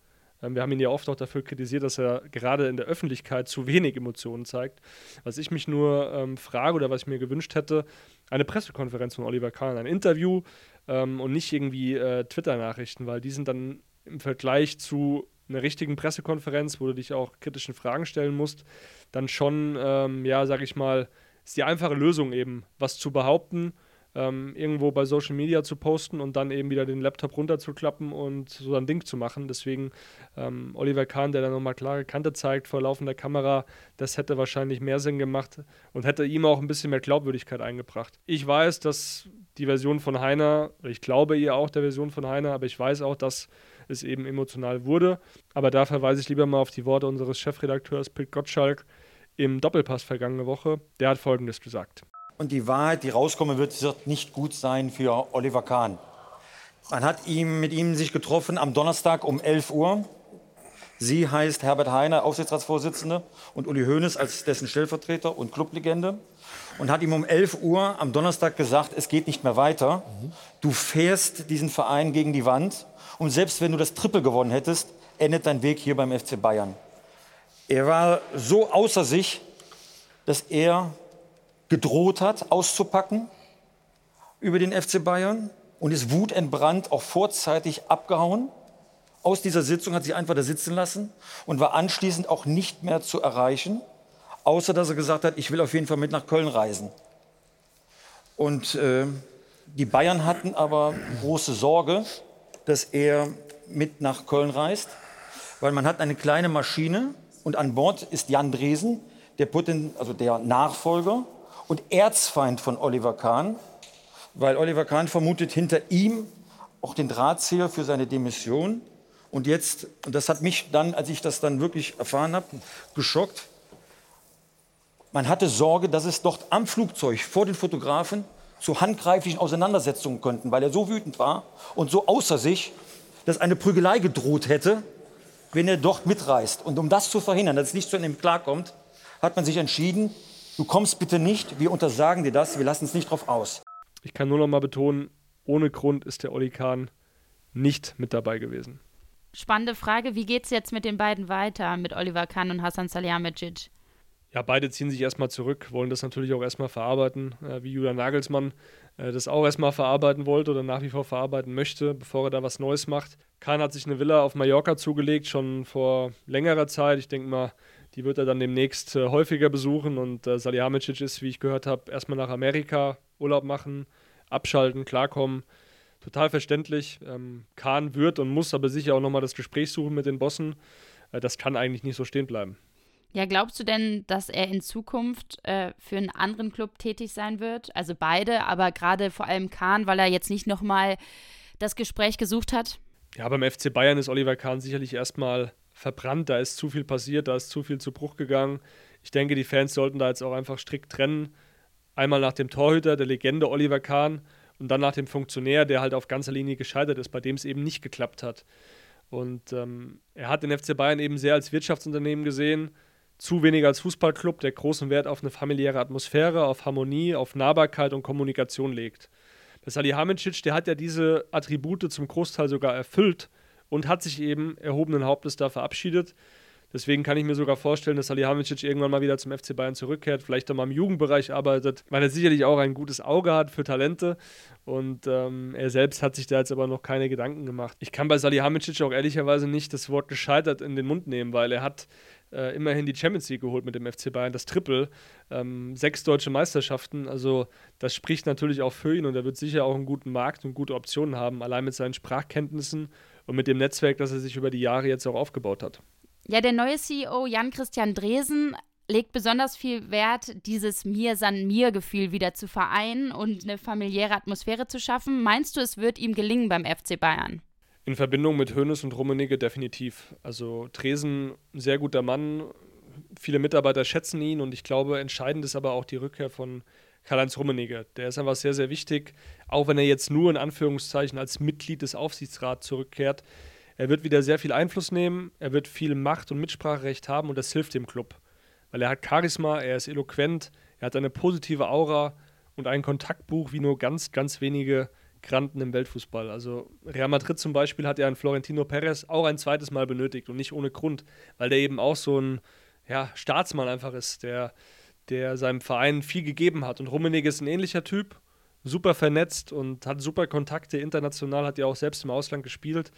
B: Ähm, wir haben ihn ja oft auch dafür kritisiert, dass er gerade in der Öffentlichkeit zu wenig Emotionen zeigt. Was ich mich nur ähm, frage oder was ich mir gewünscht hätte, eine Pressekonferenz von Oliver Kahn, ein Interview ähm, und nicht irgendwie äh, Twitter-Nachrichten, weil die sind dann im Vergleich zu einer richtigen Pressekonferenz, wo du dich auch kritischen Fragen stellen musst, dann schon, ähm, ja, sag ich mal, ist die einfache Lösung eben, was zu behaupten ähm, irgendwo bei Social Media zu posten und dann eben wieder den Laptop runterzuklappen und so ein Ding zu machen. Deswegen ähm, Oliver Kahn, der dann nochmal klare Kante zeigt vor laufender Kamera, das hätte wahrscheinlich mehr Sinn gemacht und hätte ihm auch ein bisschen mehr Glaubwürdigkeit eingebracht. Ich weiß, dass die Version von Heiner, ich glaube ihr auch der Version von Heiner, aber ich weiß auch, dass es eben emotional wurde. Aber da verweise ich lieber mal auf die Worte unseres Chefredakteurs Pit Gottschalk im Doppelpass vergangene Woche. Der hat Folgendes gesagt.
F: Und die Wahrheit, die rauskommen wird, wird nicht gut sein für Oliver Kahn. Man hat ihm, mit ihm sich getroffen am Donnerstag um 11 Uhr. Sie heißt Herbert Heiner, Aufsichtsratsvorsitzende, und Uli Hoeneß als dessen Stellvertreter und Clublegende. Und hat ihm um 11 Uhr am Donnerstag gesagt, es geht nicht mehr weiter. Du fährst diesen Verein gegen die Wand. Und selbst wenn du das Triple gewonnen hättest, endet dein Weg hier beim FC Bayern. Er war so außer sich, dass er gedroht hat, auszupacken über den FC Bayern und ist wutentbrannt auch vorzeitig abgehauen. Aus dieser Sitzung hat sich einfach da sitzen lassen und war anschließend auch nicht mehr zu erreichen, außer dass er gesagt hat, ich will auf jeden Fall mit nach Köln reisen. Und äh, die Bayern hatten aber große Sorge, dass er mit nach Köln reist, weil man hat eine kleine Maschine und an Bord ist Jan Dresen, der, Poten also der Nachfolger und Erzfeind von Oliver Kahn, weil Oliver Kahn vermutet hinter ihm auch den Drahtzieher für seine Demission. Und jetzt, und das hat mich dann, als ich das dann wirklich erfahren habe, geschockt. Man hatte Sorge, dass es dort am Flugzeug vor den Fotografen zu handgreiflichen Auseinandersetzungen könnten, weil er so wütend war und so außer sich, dass eine Prügelei gedroht hätte, wenn er dort mitreist. Und um das zu verhindern, dass es nicht zu einem klarkommt, hat man sich entschieden, du kommst bitte nicht, wir untersagen dir das, wir lassen es nicht drauf aus.
B: Ich kann nur noch mal betonen, ohne Grund ist der Oli Kahn nicht mit dabei gewesen.
A: Spannende Frage, wie geht es jetzt mit den beiden weiter, mit Oliver Kahn und Hasan Salihamidzic?
B: Ja, beide ziehen sich erstmal zurück, wollen das natürlich auch erstmal verarbeiten, äh, wie Julian Nagelsmann äh, das auch erstmal verarbeiten wollte oder nach wie vor verarbeiten möchte, bevor er da was Neues macht. Kahn hat sich eine Villa auf Mallorca zugelegt, schon vor längerer Zeit. Ich denke mal, die wird er dann demnächst äh, häufiger besuchen und äh, Salihamidzic ist, wie ich gehört habe, erstmal nach Amerika Urlaub machen, abschalten, klarkommen. Total verständlich. Ähm, Kahn wird und muss aber sicher auch nochmal das Gespräch suchen mit den Bossen. Äh, das kann eigentlich nicht so stehen bleiben.
A: Ja, glaubst du denn, dass er in Zukunft äh, für einen anderen Club tätig sein wird? Also beide, aber gerade vor allem Kahn, weil er jetzt nicht nochmal das Gespräch gesucht hat?
B: Ja, beim FC Bayern ist Oliver Kahn sicherlich erstmal verbrannt, da ist zu viel passiert, da ist zu viel zu Bruch gegangen. Ich denke, die Fans sollten da jetzt auch einfach strikt trennen. Einmal nach dem Torhüter, der Legende Oliver Kahn und dann nach dem Funktionär, der halt auf ganzer Linie gescheitert ist, bei dem es eben nicht geklappt hat. Und ähm, er hat den FC Bayern eben sehr als Wirtschaftsunternehmen gesehen, zu wenig als Fußballclub, der großen Wert auf eine familiäre Atmosphäre, auf Harmonie, auf Nahbarkeit und Kommunikation legt. Der Salihamidzic, der hat ja diese Attribute zum Großteil sogar erfüllt und hat sich eben erhobenen Hauptes da verabschiedet. Deswegen kann ich mir sogar vorstellen, dass Salihamidzic irgendwann mal wieder zum FC Bayern zurückkehrt, vielleicht auch mal im Jugendbereich arbeitet, weil er sicherlich auch ein gutes Auge hat für Talente und ähm, er selbst hat sich da jetzt aber noch keine Gedanken gemacht. Ich kann bei Salihamidzic auch ehrlicherweise nicht das Wort gescheitert in den Mund nehmen, weil er hat äh, immerhin die Champions League geholt mit dem FC Bayern, das Triple, ähm, sechs deutsche Meisterschaften, also das spricht natürlich auch für ihn und er wird sicher auch einen guten Markt und gute Optionen haben, allein mit seinen Sprachkenntnissen und mit dem Netzwerk, das er sich über die Jahre jetzt auch aufgebaut hat.
A: Ja, der neue CEO Jan-Christian Dresen legt besonders viel Wert, dieses Mir-San-Mir-Gefühl wieder zu vereinen und eine familiäre Atmosphäre zu schaffen. Meinst du, es wird ihm gelingen beim FC Bayern?
B: In Verbindung mit Hoeneß und Rummenigge definitiv. Also Tresen, sehr guter Mann, viele Mitarbeiter schätzen ihn und ich glaube, entscheidend ist aber auch die Rückkehr von Karl-Heinz Rummenigge. Der ist einfach sehr, sehr wichtig, auch wenn er jetzt nur in Anführungszeichen als Mitglied des Aufsichtsrats zurückkehrt. Er wird wieder sehr viel Einfluss nehmen, er wird viel Macht und Mitspracherecht haben und das hilft dem Club. Weil er hat Charisma, er ist eloquent, er hat eine positive Aura und ein Kontaktbuch wie nur ganz, ganz wenige Granten im Weltfußball. Also Real Madrid zum Beispiel hat ja einen Florentino Perez auch ein zweites Mal benötigt und nicht ohne Grund, weil der eben auch so ein ja, Staatsmann einfach ist, der, der seinem Verein viel gegeben hat. Und Rummenigge ist ein ähnlicher Typ, super vernetzt und hat super Kontakte international, hat ja auch selbst im Ausland gespielt.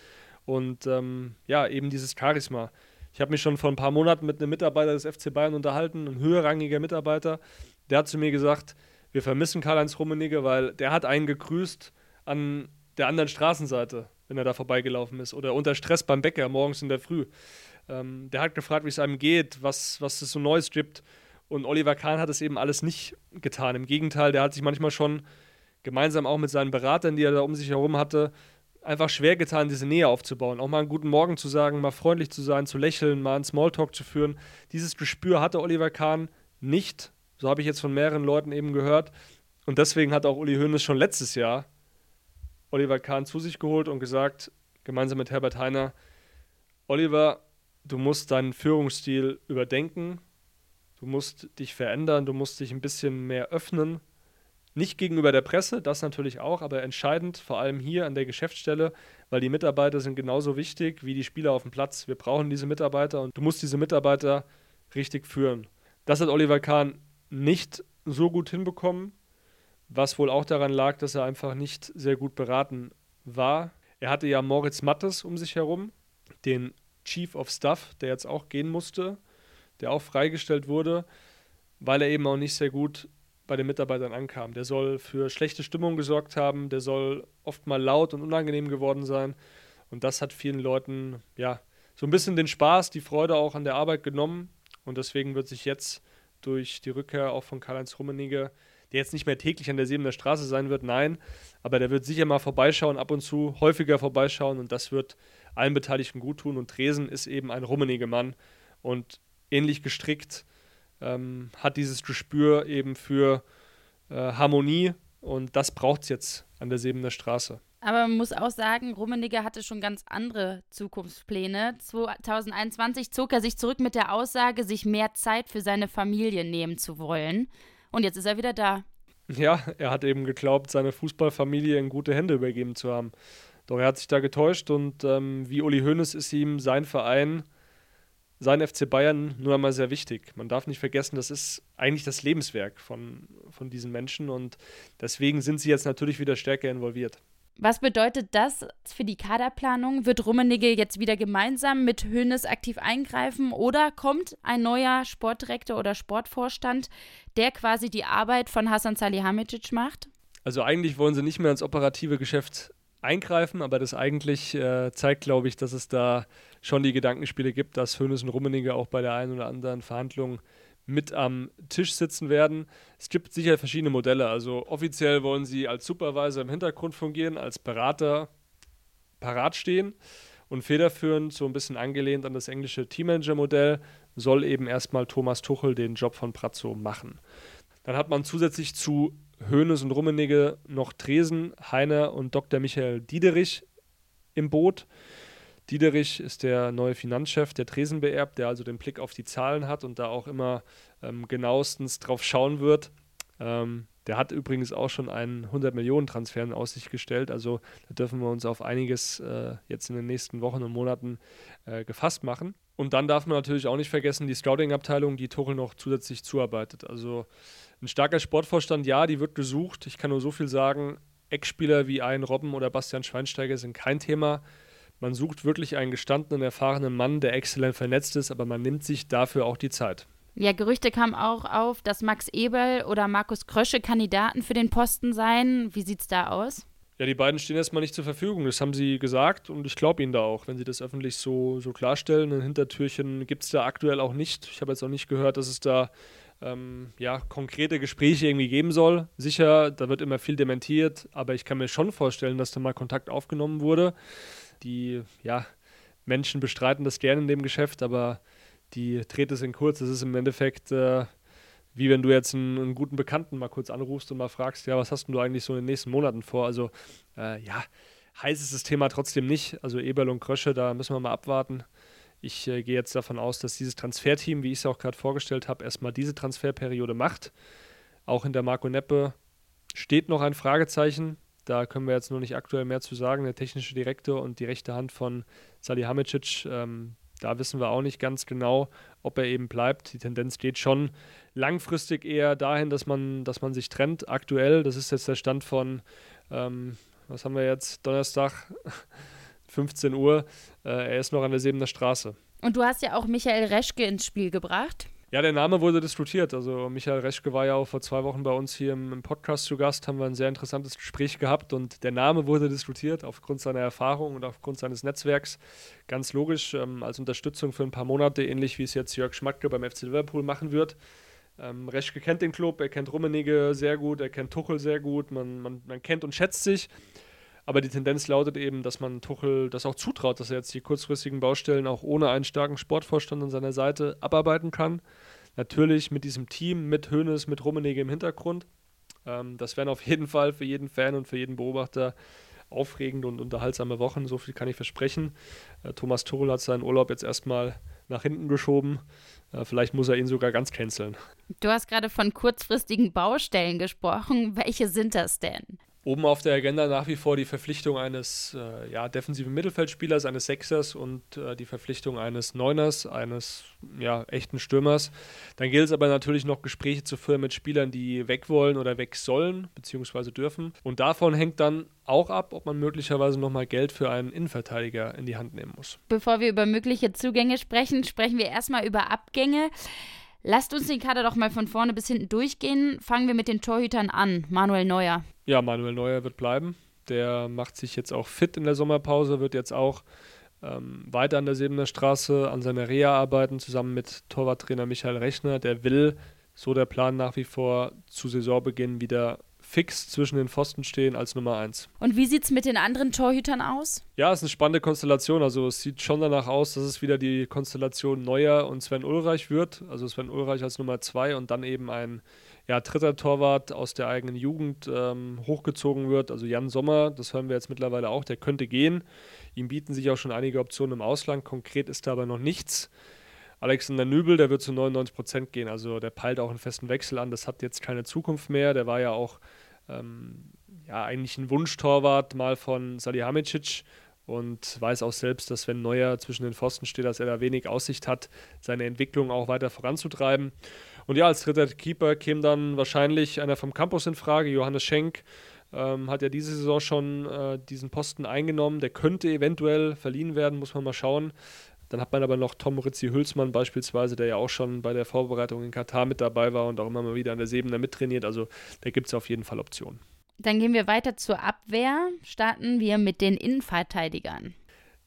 B: Und ähm, ja, eben dieses Charisma. Ich habe mich schon vor ein paar Monaten mit einem Mitarbeiter des FC Bayern unterhalten, ein höherrangiger Mitarbeiter. Der hat zu mir gesagt, wir vermissen Karl-Heinz Rummenigge, weil der hat einen gegrüßt an der anderen Straßenseite, wenn er da vorbeigelaufen ist. Oder unter Stress beim Bäcker morgens in der Früh. Ähm, der hat gefragt, wie es einem geht, was, was es so Neues gibt. Und Oliver Kahn hat es eben alles nicht getan. Im Gegenteil, der hat sich manchmal schon gemeinsam auch mit seinen Beratern, die er da um sich herum hatte, einfach schwer getan, diese Nähe aufzubauen. Auch mal einen guten Morgen zu sagen, mal freundlich zu sein, zu lächeln, mal einen Smalltalk zu führen. Dieses Gespür hatte Oliver Kahn nicht. So habe ich jetzt von mehreren Leuten eben gehört. Und deswegen hat auch Uli Hoeneß schon letztes Jahr Oliver Kahn zu sich geholt und gesagt, gemeinsam mit Herbert Heiner, Oliver, du musst deinen Führungsstil überdenken, du musst dich verändern, du musst dich ein bisschen mehr öffnen. Nicht gegenüber der Presse, das natürlich auch, aber entscheidend, vor allem hier an der Geschäftsstelle, weil die Mitarbeiter sind genauso wichtig wie die Spieler auf dem Platz. Wir brauchen diese Mitarbeiter und du musst diese Mitarbeiter richtig führen. Das hat Oliver Kahn nicht so gut hinbekommen, was wohl auch daran lag, dass er einfach nicht sehr gut beraten war. Er hatte ja Moritz Mattes um sich herum, den Chief of Staff, der jetzt auch gehen musste, der auch freigestellt wurde, weil er eben auch nicht sehr gut bei den Mitarbeitern ankam. Der soll für schlechte Stimmung gesorgt haben, der soll oft mal laut und unangenehm geworden sein. Und das hat vielen Leuten, ja, so ein bisschen den Spaß, die Freude auch an der Arbeit genommen. Und deswegen wird sich jetzt durch die Rückkehr auch von Karl-Heinz Rummenigge, der jetzt nicht mehr täglich an der Siebener Straße sein wird, nein, aber der wird sicher mal vorbeischauen, ab und zu häufiger vorbeischauen und das wird allen Beteiligten gut tun. Und Tresen ist eben ein rummeniger Mann und ähnlich gestrickt, ähm, hat dieses Gespür eben für äh, Harmonie und das braucht es jetzt an der Sebener Straße.
A: Aber man muss auch sagen, Rummenigge hatte schon ganz andere Zukunftspläne. 2021 zog er sich zurück mit der Aussage, sich mehr Zeit für seine Familie nehmen zu wollen. Und jetzt ist er wieder da.
B: Ja, er hat eben geglaubt, seine Fußballfamilie in gute Hände übergeben zu haben. Doch er hat sich da getäuscht und ähm, wie Uli Hoeneß ist ihm sein Verein, sein FC Bayern nur einmal sehr wichtig. Man darf nicht vergessen, das ist eigentlich das Lebenswerk von, von diesen Menschen und deswegen sind sie jetzt natürlich wieder stärker involviert.
A: Was bedeutet das für die Kaderplanung? Wird Rummenigge jetzt wieder gemeinsam mit Hoeneß aktiv eingreifen oder kommt ein neuer Sportdirektor oder Sportvorstand, der quasi die Arbeit von Hasan Salihamidzic macht?
B: Also eigentlich wollen sie nicht mehr ins operative Geschäft eingreifen, aber das eigentlich äh, zeigt, glaube ich, dass es da schon die Gedankenspiele gibt, dass Hönes und Rummenigge auch bei der einen oder anderen Verhandlung mit am Tisch sitzen werden. Es gibt sicher verschiedene Modelle. Also offiziell wollen sie als Supervisor im Hintergrund fungieren, als Berater parat stehen und federführend, so ein bisschen angelehnt an das englische Teammanager-Modell, soll eben erstmal Thomas Tuchel den Job von Pratzo machen. Dann hat man zusätzlich zu Hoeneß und Rummenigge noch Tresen, Heiner und Dr. Michael Diederich im Boot. Diederich ist der neue Finanzchef, der Tresen beerbt, der also den Blick auf die Zahlen hat und da auch immer ähm, genauestens drauf schauen wird. Ähm, der hat übrigens auch schon einen 100-Millionen-Transfer in Aussicht gestellt. Also da dürfen wir uns auf einiges äh, jetzt in den nächsten Wochen und Monaten äh, gefasst machen. Und dann darf man natürlich auch nicht vergessen, die Scouting-Abteilung, die Tuchel noch zusätzlich zuarbeitet. Also ein starker Sportvorstand, ja, die wird gesucht. Ich kann nur so viel sagen. Eckspieler wie ein Robben oder Bastian Schweinsteiger sind kein Thema. Man sucht wirklich einen gestandenen, erfahrenen Mann, der exzellent vernetzt ist, aber man nimmt sich dafür auch die Zeit.
A: Ja, Gerüchte kamen auch auf, dass Max Eberl oder Markus Krösche Kandidaten für den Posten seien. Wie sieht's da aus?
B: Ja, die beiden stehen erstmal nicht zur Verfügung. Das haben sie gesagt und ich glaube ihnen da auch, wenn sie das öffentlich so, so klarstellen. Ein Hintertürchen gibt es da aktuell auch nicht. Ich habe jetzt auch nicht gehört, dass es da ähm, ja, konkrete Gespräche irgendwie geben soll. Sicher, da wird immer viel dementiert, aber ich kann mir schon vorstellen, dass da mal Kontakt aufgenommen wurde. Die ja, Menschen bestreiten das gerne in dem Geschäft, aber die Trete sind kurz. Das ist im Endeffekt äh, wie wenn du jetzt einen, einen, guten Bekannten mal kurz anrufst und mal fragst, ja, was hast du eigentlich so in den nächsten Monaten vor? Also, äh, ja, heiß ist das Thema trotzdem nicht. Also Eberl und Krösche, da müssen wir mal abwarten. Ich äh, gehe jetzt davon aus, dass dieses Transferteam, wie ich es auch gerade vorgestellt habe, erstmal diese Transferperiode macht. Auch in der Marco Neppe steht noch ein Fragezeichen. Da können wir jetzt nur nicht aktuell mehr zu sagen. Der technische Direktor und die rechte Hand von Salihamidzic, ähm, da wissen wir auch nicht ganz genau, ob er eben bleibt. Die Tendenz geht schon langfristig eher dahin, dass man, dass man sich trennt. Aktuell, das ist jetzt der Stand von, ähm, was haben wir jetzt, Donnerstag, 15 Uhr. Äh, er ist noch an der Sebener Straße.
A: Und du hast ja auch Michael Reschke ins Spiel gebracht.
B: Ja, der Name wurde diskutiert. Also Michael Reschke war ja auch vor zwei Wochen bei uns hier im, im, Podcast zu Gast, haben wir ein sehr interessantes Gespräch gehabt und der Name wurde diskutiert aufgrund seiner Erfahrung und aufgrund seines Netzwerks. Ganz logisch, ähm, als Unterstützung für ein paar Monate, ähnlich wie es jetzt Jörg Schmatke beim FC Liverpool machen wird. Ähm, Reschke kennt den Club, er kennt Rummenigge sehr gut, er kennt Tuchel sehr gut, man, man, man kennt und schätzt sich. Aber die Tendenz lautet eben, dass man Tuchel das auch zutraut, dass er jetzt die kurzfristigen Baustellen auch ohne einen starken Sportvorstand an seiner Seite abarbeiten kann. Natürlich mit diesem Team, mit Hoeneß, mit Rummenigge im Hintergrund. Ähm, das wären auf jeden Fall für jeden Fan und für jeden Beobachter aufregende und unterhaltsame Wochen. So viel kann ich versprechen. Äh, Thomas Tuchel hat seinen Urlaub jetzt erstmal nach hinten geschoben. Äh, vielleicht muss er ihn sogar ganz canceln.
A: Du hast gerade von kurzfristigen Baustellen gesprochen. Welche sind das denn?
B: Oben auf der Agenda nach wie vor die Verpflichtung eines äh, ja, defensiven Mittelfeldspielers, eines Sechsers und äh, die Verpflichtung eines Neuners, eines ja, echten Stürmers. Dann gilt es aber natürlich noch Gespräche zu führen mit Spielern, die weg wollen oder weg sollen, beziehungsweise dürfen. Und davon hängt dann auch ab, ob man möglicherweise nochmal Geld für einen Innenverteidiger in die Hand nehmen muss.
A: Bevor wir über mögliche Zugänge sprechen, sprechen wir erstmal über Abgänge. Lasst uns den Kader doch mal von vorne bis hinten durchgehen. Fangen wir mit den Torhütern an. Manuel Neuer.
B: Ja, Manuel Neuer wird bleiben. Der macht sich jetzt auch fit in der Sommerpause, wird jetzt auch ähm, weiter an der Sebener Straße an seiner Reha arbeiten, zusammen mit Torwarttrainer Michael Rechner. Der will, so der Plan nach wie vor, zu Saisonbeginn wieder fix zwischen den Pfosten stehen als Nummer 1.
A: Und wie sieht es mit den anderen Torhütern aus?
B: Ja, es ist eine spannende Konstellation. Also es sieht schon danach aus, dass es wieder die Konstellation Neuer und Sven Ulreich wird. Also Sven Ulreich als Nummer 2 und dann eben ein ja, dritter Torwart aus der eigenen Jugend ähm, hochgezogen wird. Also Jan Sommer, das hören wir jetzt mittlerweile auch, der könnte gehen. Ihm bieten sich auch schon einige Optionen im Ausland. Konkret ist da aber noch nichts. Alexander Nübel, der wird zu 99 Prozent gehen. Also der peilt auch einen festen Wechsel an. Das hat jetzt keine Zukunft mehr. Der war ja auch ähm, ja, eigentlich ein Wunschtorwart mal von Salihamidzic und weiß auch selbst, dass wenn Neuer zwischen den Pfosten steht, dass er da wenig Aussicht hat, seine Entwicklung auch weiter voranzutreiben. Und ja, als dritter Keeper käme dann wahrscheinlich einer vom Campus in Frage, Johannes Schenk. Ähm, hat ja diese Saison schon äh, diesen Posten eingenommen. Der könnte eventuell verliehen werden, muss man mal schauen. Dann hat man aber noch Tom Ritzi Hülsmann beispielsweise, der ja auch schon bei der Vorbereitung in Katar mit dabei war und auch immer mal wieder an der Sebener mittrainiert. Also da gibt es auf jeden Fall Optionen.
A: Dann gehen wir weiter zur Abwehr. Starten wir mit den Innenverteidigern.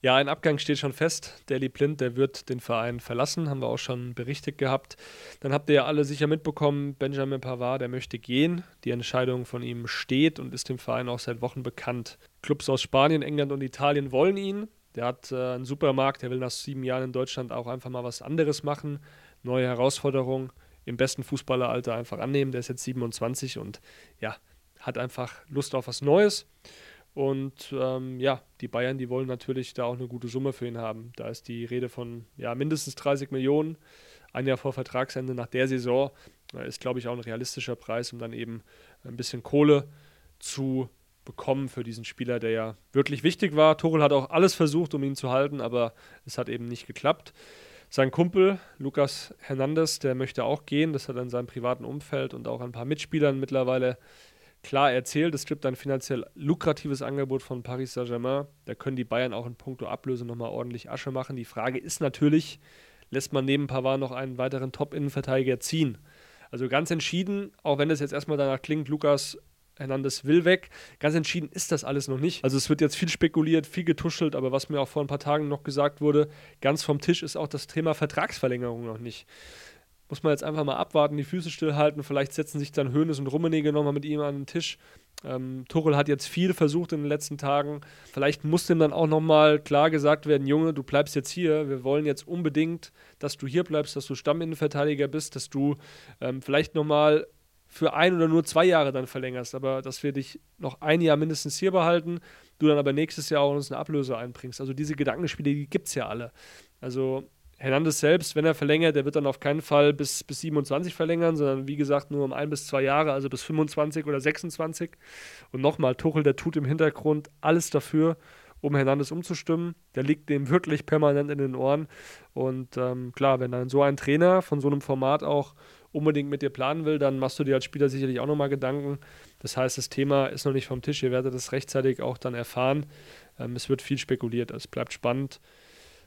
B: Ja, ein Abgang steht schon fest. Deli Blind, der wird den Verein verlassen, haben wir auch schon berichtet gehabt. Dann habt ihr ja alle sicher mitbekommen, Benjamin Pavard, der möchte gehen. Die Entscheidung von ihm steht und ist dem Verein auch seit Wochen bekannt. Clubs aus Spanien, England und Italien wollen ihn. Der hat äh, einen Supermarkt, der will nach sieben Jahren in Deutschland auch einfach mal was anderes machen, neue Herausforderungen im besten Fußballeralter einfach annehmen. Der ist jetzt 27 und ja, hat einfach Lust auf was Neues. Und ähm, ja, die Bayern, die wollen natürlich da auch eine gute Summe für ihn haben. Da ist die Rede von ja, mindestens 30 Millionen. Ein Jahr vor Vertragsende nach der Saison ist, glaube ich, auch ein realistischer Preis, um dann eben ein bisschen Kohle zu bekommen für diesen Spieler, der ja wirklich wichtig war. Torel hat auch alles versucht, um ihn zu halten, aber es hat eben nicht geklappt. Sein Kumpel Lucas Hernandez, der möchte auch gehen. Das hat er in seinem privaten Umfeld und auch ein paar Mitspielern mittlerweile klar erzählt. Es gibt ein finanziell lukratives Angebot von Paris Saint-Germain. Da können die Bayern auch in puncto Ablöse nochmal ordentlich Asche machen. Die Frage ist natürlich, lässt man neben Pavard noch einen weiteren Top-Innenverteidiger ziehen? Also ganz entschieden, auch wenn es jetzt erstmal danach klingt, Lukas Hernandez will weg. Ganz entschieden ist das alles noch nicht. Also es wird jetzt viel spekuliert, viel getuschelt, aber was mir auch vor ein paar Tagen noch gesagt wurde, ganz vom Tisch ist auch das Thema Vertragsverlängerung noch nicht. Muss man jetzt einfach mal abwarten, die Füße stillhalten. Vielleicht setzen sich dann Hönes und Rummenigge nochmal mit ihm an den Tisch. Ähm, Tuchel hat jetzt viel versucht in den letzten Tagen. Vielleicht muss dem dann auch nochmal klar gesagt werden: Junge, du bleibst jetzt hier. Wir wollen jetzt unbedingt, dass du hier bleibst, dass du Stamminnenverteidiger bist, dass du ähm, vielleicht nochmal für ein oder nur zwei Jahre dann verlängerst, aber dass wir dich noch ein Jahr mindestens hier behalten, du dann aber nächstes Jahr auch uns eine Ablöse einbringst. Also diese Gedankenspiele, die gibt es ja alle. Also Hernandez selbst, wenn er verlängert, der wird dann auf keinen Fall bis, bis 27 verlängern, sondern wie gesagt nur um ein bis zwei Jahre, also bis 25 oder 26. Und nochmal, Tuchel, der tut im Hintergrund alles dafür, um Hernandez umzustimmen. Der liegt dem wirklich permanent in den Ohren. Und ähm, klar, wenn dann so ein Trainer von so einem Format auch unbedingt mit dir planen will, dann machst du dir als Spieler sicherlich auch nochmal Gedanken. Das heißt, das Thema ist noch nicht vom Tisch. Ihr werdet es rechtzeitig auch dann erfahren. Ähm, es wird viel spekuliert. Es bleibt spannend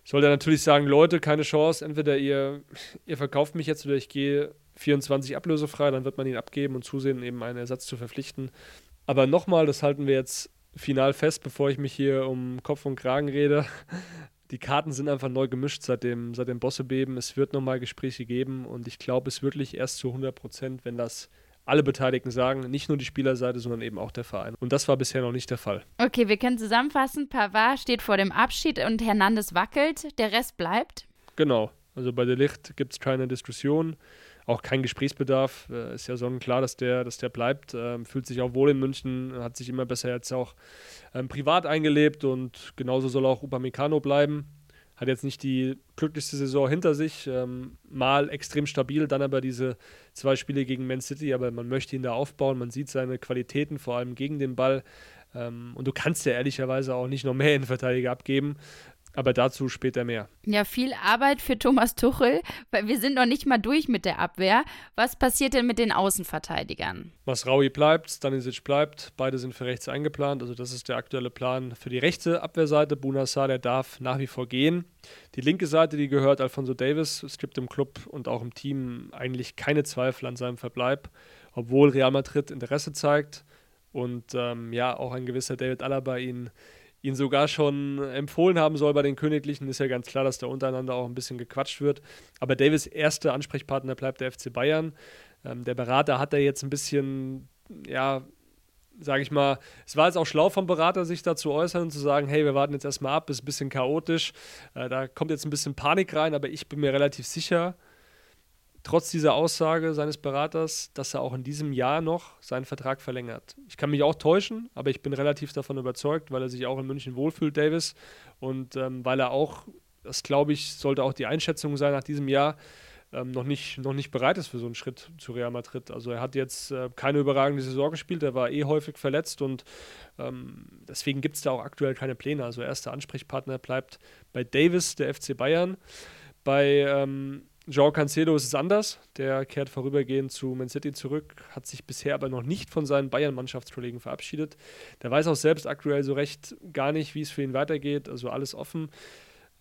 B: soll er natürlich sagen, Leute, keine Chance, entweder ihr, ihr verkauft mich jetzt oder ich gehe 24 ablösefrei, dann wird man ihn abgeben und zusehen, eben einen Ersatz zu verpflichten. Aber nochmal, das halten wir jetzt final fest, bevor ich mich hier um Kopf und Kragen rede. Die Karten sind einfach neu gemischt seit dem, seit dem Bossebeben. Es wird nochmal Gespräche geben und ich glaube, es wirklich erst zu 100 Prozent, wenn das alle Beteiligten sagen, nicht nur die Spielerseite, sondern eben auch der Verein. Und das war bisher noch nicht der Fall.
A: Okay, wir können zusammenfassen. Pavard steht vor dem Abschied und Hernandez wackelt. Der Rest bleibt?
B: Genau. Also bei der Licht gibt es keine Diskussion, auch kein Gesprächsbedarf. Äh, ist ja sonnenklar, dass der, dass der bleibt. Ähm, fühlt sich auch wohl in München, hat sich immer besser jetzt auch ähm, privat eingelebt und genauso soll auch Upamecano bleiben hat jetzt nicht die glücklichste Saison hinter sich, ähm, mal extrem stabil, dann aber diese zwei Spiele gegen Man City, aber man möchte ihn da aufbauen, man sieht seine Qualitäten, vor allem gegen den Ball. Ähm, und du kannst ja ehrlicherweise auch nicht noch mehr Innenverteidiger abgeben. Aber dazu später mehr.
A: Ja, viel Arbeit für Thomas Tuchel, weil wir sind noch nicht mal durch mit der Abwehr. Was passiert denn mit den Außenverteidigern?
B: Masraui bleibt, Stanisic bleibt. Beide sind für rechts eingeplant. Also das ist der aktuelle Plan für die rechte Abwehrseite. Bunassar, der darf nach wie vor gehen. Die linke Seite, die gehört Alfonso Davis. Es gibt im Club und auch im Team eigentlich keine Zweifel an seinem Verbleib, obwohl Real Madrid Interesse zeigt und ähm, ja, auch ein gewisser David Alaba ihn ihn sogar schon empfohlen haben soll bei den Königlichen, ist ja ganz klar, dass da untereinander auch ein bisschen gequatscht wird. Aber Davis erster Ansprechpartner bleibt der FC Bayern. Ähm, der Berater hat da jetzt ein bisschen, ja, sage ich mal, es war jetzt auch schlau vom Berater, sich da zu äußern und zu sagen, hey, wir warten jetzt erstmal ab, ist ein bisschen chaotisch. Äh, da kommt jetzt ein bisschen Panik rein, aber ich bin mir relativ sicher, trotz dieser Aussage seines Beraters, dass er auch in diesem Jahr noch seinen Vertrag verlängert. Ich kann mich auch täuschen, aber ich bin relativ davon überzeugt, weil er sich auch in München wohlfühlt, Davis, und ähm, weil er auch, das glaube ich, sollte auch die Einschätzung sein nach diesem Jahr, ähm, noch, nicht, noch nicht bereit ist für so einen Schritt zu Real Madrid. Also er hat jetzt äh, keine überragende Saison gespielt, er war eh häufig verletzt und ähm, deswegen gibt es da auch aktuell keine Pläne. Also erster Ansprechpartner bleibt bei Davis, der FC Bayern. Bei João Cancelo ist es anders. Der kehrt vorübergehend zu Man City zurück, hat sich bisher aber noch nicht von seinen Bayern-Mannschaftskollegen verabschiedet. Der weiß auch selbst aktuell so recht gar nicht, wie es für ihn weitergeht. Also alles offen.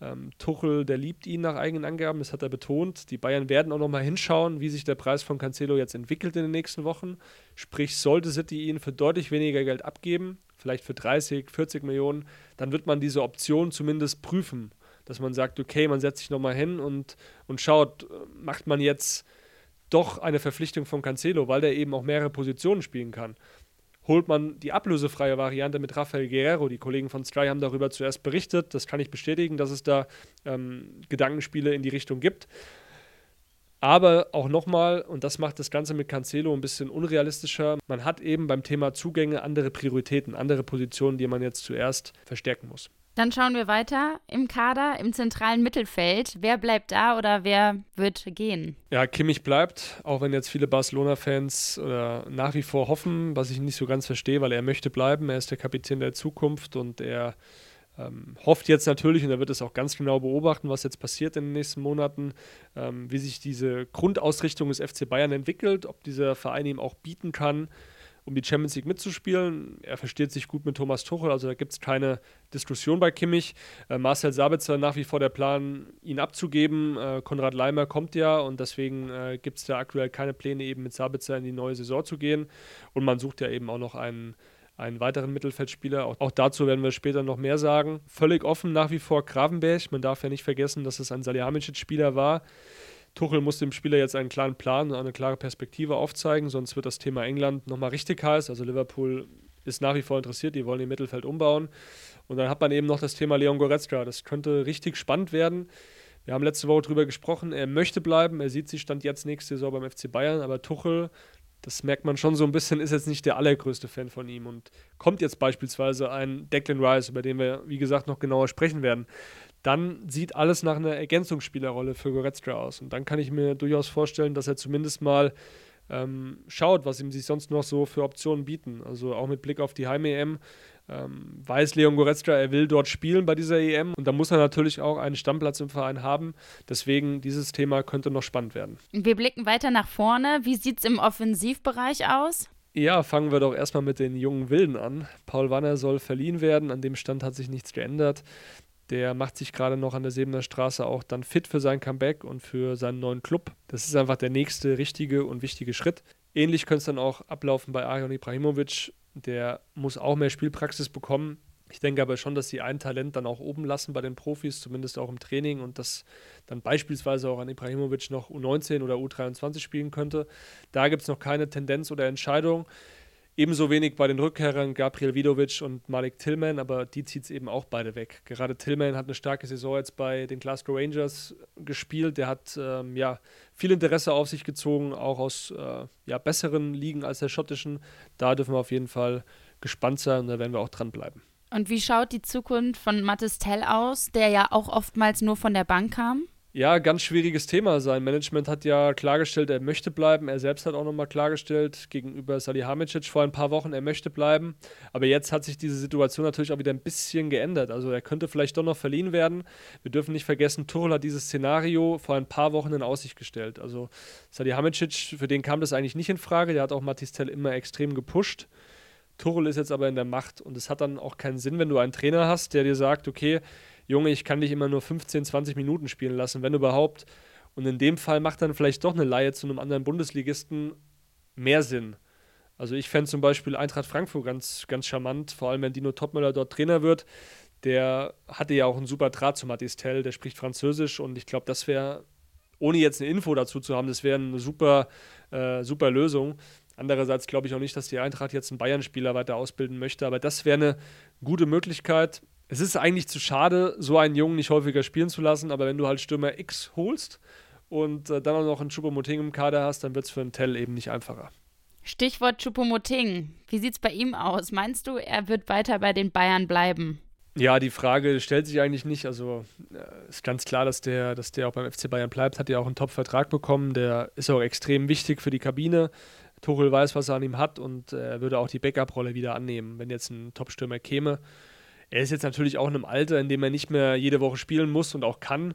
B: Ähm, Tuchel, der liebt ihn nach eigenen Angaben, das hat er betont. Die Bayern werden auch nochmal hinschauen, wie sich der Preis von Cancelo jetzt entwickelt in den nächsten Wochen. Sprich, sollte City ihn für deutlich weniger Geld abgeben, vielleicht für 30, 40 Millionen, dann wird man diese Option zumindest prüfen dass man sagt, okay, man setzt sich nochmal hin und, und schaut, macht man jetzt doch eine Verpflichtung von Cancelo, weil der eben auch mehrere Positionen spielen kann. Holt man die ablösefreie Variante mit Rafael Guerrero? Die Kollegen von Sky haben darüber zuerst berichtet. Das kann ich bestätigen, dass es da ähm, Gedankenspiele in die Richtung gibt. Aber auch nochmal, und das macht das Ganze mit Cancelo ein bisschen unrealistischer, man hat eben beim Thema Zugänge andere Prioritäten, andere Positionen, die man jetzt zuerst verstärken muss.
A: Dann schauen wir weiter im Kader, im zentralen Mittelfeld. Wer bleibt da oder wer wird gehen?
B: Ja, Kimmich bleibt, auch wenn jetzt viele Barcelona-Fans nach wie vor hoffen, was ich nicht so ganz verstehe, weil er möchte bleiben. Er ist der Kapitän der Zukunft und er ähm, hofft jetzt natürlich, und er wird es auch ganz genau beobachten, was jetzt passiert in den nächsten Monaten, ähm, wie sich diese Grundausrichtung des FC Bayern entwickelt, ob dieser Verein ihm auch bieten kann, um die Champions League mitzuspielen. Er versteht sich gut mit Thomas Tuchel, also da gibt es keine Diskussion bei Kimmich. Äh, Marcel Sabitzer nach wie vor der Plan, ihn abzugeben. Äh, Konrad Leimer kommt ja und deswegen äh, gibt es da aktuell keine Pläne, eben mit Sabitzer in die neue Saison zu gehen. Und man sucht ja eben auch noch einen einen weiteren Mittelfeldspieler. Auch, auch, dazu werden wir später noch mehr sagen. Völlig offen nach wie vor Gravenberg. Man darf ja nicht vergessen, dass es ein Salihamidzic-Spieler war, Tuchel muss dem Spieler jetzt einen klaren Plan und eine klare Perspektive aufzeigen, sonst wird das Thema England nochmal richtig heiß. Also Liverpool ist nach wie vor interessiert, die wollen ihr Mittelfeld umbauen. Und dann hat man eben noch das Thema Leon Goretzka. Das könnte richtig spannend werden. Wir haben letzte Woche darüber gesprochen, er möchte bleiben, er sieht sich Stand jetzt nächste Saison beim FC Bayern, aber Tuchel, das merkt man schon so ein bisschen, ist jetzt nicht der allergrößte Fan von ihm. Und kommt jetzt beispielsweise ein Declan Rice, über den wir, wie gesagt, noch genauer sprechen werden, dann sieht alles nach einer Ergänzungsspielerrolle für Goretzka aus. Und dann kann ich mir durchaus vorstellen, dass er zumindest mal ähm, schaut, was ihm sich sonst noch so für Optionen bieten. Also auch mit Blick auf die Heim-EM ähm, weiß Leon Goretzka, er will dort spielen bei dieser EM und da muss er natürlich auch einen Stammplatz im Verein haben. Deswegen dieses Thema könnte noch spannend werden.
A: Wir blicken weiter nach vorne. Wie sieht es im Offensivbereich aus?
B: Ja, fangen wir doch erstmal mit den jungen Wilden an. Paul Wanner soll verliehen werden. An dem Stand hat sich nichts geändert. Der macht sich gerade noch an der Sebener Straße auch dann fit für sein Comeback und für seinen neuen Club. Das ist einfach der nächste richtige und wichtige Schritt. Ähnlich könnte es dann auch ablaufen bei Arion Ibrahimovic. Der muss auch mehr Spielpraxis bekommen. Ich denke aber schon, dass sie ein Talent dann auch oben lassen bei den Profis, zumindest auch im Training und dass dann beispielsweise auch an Ibrahimovic noch U19 oder U23 spielen könnte. Da gibt es noch keine Tendenz oder Entscheidung. Ebenso wenig bei den Rückkehrern Gabriel Vidovic und Malik Tillman, aber die zieht es eben auch beide weg. Gerade Tillman hat eine starke Saison jetzt bei den Glasgow Rangers gespielt. Der hat ähm, ja viel Interesse auf sich gezogen, auch aus äh, ja, besseren Ligen als der schottischen. Da dürfen wir auf jeden Fall gespannt sein und da werden wir auch dranbleiben.
A: Und wie schaut die Zukunft von Mattes Tell aus, der ja auch oftmals nur von der Bank kam?
B: Ja, ganz schwieriges Thema. Sein Management hat ja klargestellt, er möchte bleiben. Er selbst hat auch nochmal klargestellt gegenüber Salihamidzic vor ein paar Wochen, er möchte bleiben. Aber jetzt hat sich diese Situation natürlich auch wieder ein bisschen geändert. Also er könnte vielleicht doch noch verliehen werden. Wir dürfen nicht vergessen, Tuchel hat dieses Szenario vor ein paar Wochen in Aussicht gestellt. Also Salihamidzic, für den kam das eigentlich nicht in Frage. Der hat auch Matistel immer extrem gepusht. Tuchel ist jetzt aber in der Macht und es hat dann auch keinen Sinn, wenn du einen Trainer hast, der dir sagt, okay, Junge, ich kann dich immer nur 15, 20 Minuten spielen lassen, wenn überhaupt. Und in dem Fall macht dann vielleicht doch eine Laie zu einem anderen Bundesligisten mehr Sinn. Also ich fände zum Beispiel Eintracht Frankfurt ganz, ganz charmant, vor allem wenn Dino Topmöller dort Trainer wird. Der hatte ja auch einen super Draht zu Mathis Tell, der spricht Französisch und ich glaube, das wäre, ohne jetzt eine Info dazu zu haben, das wäre eine super, äh, super Lösung. Andererseits glaube ich auch nicht, dass die Eintracht jetzt einen Bayern-Spieler weiter ausbilden möchte, aber das wäre eine gute Möglichkeit es ist eigentlich zu schade, so einen Jungen nicht häufiger spielen zu lassen, aber wenn du halt Stürmer X holst und äh, dann auch noch einen Choupo-Moting im Kader hast, dann wird es für einen Tell eben nicht einfacher.
A: Stichwort Choupo-Moting. Wie sieht es bei ihm aus? Meinst du, er wird weiter bei den Bayern bleiben?
B: Ja, die Frage stellt sich eigentlich nicht. Also äh, ist ganz klar, dass der, dass der auch beim FC Bayern bleibt. Hat ja auch einen Top-Vertrag bekommen. Der ist auch extrem wichtig für die Kabine. Tuchel weiß, was er an ihm hat und äh, er würde auch die Backup-Rolle wieder annehmen, wenn jetzt ein Top-Stürmer käme. Er ist jetzt natürlich auch in einem Alter, in dem er nicht mehr jede Woche spielen muss und auch kann.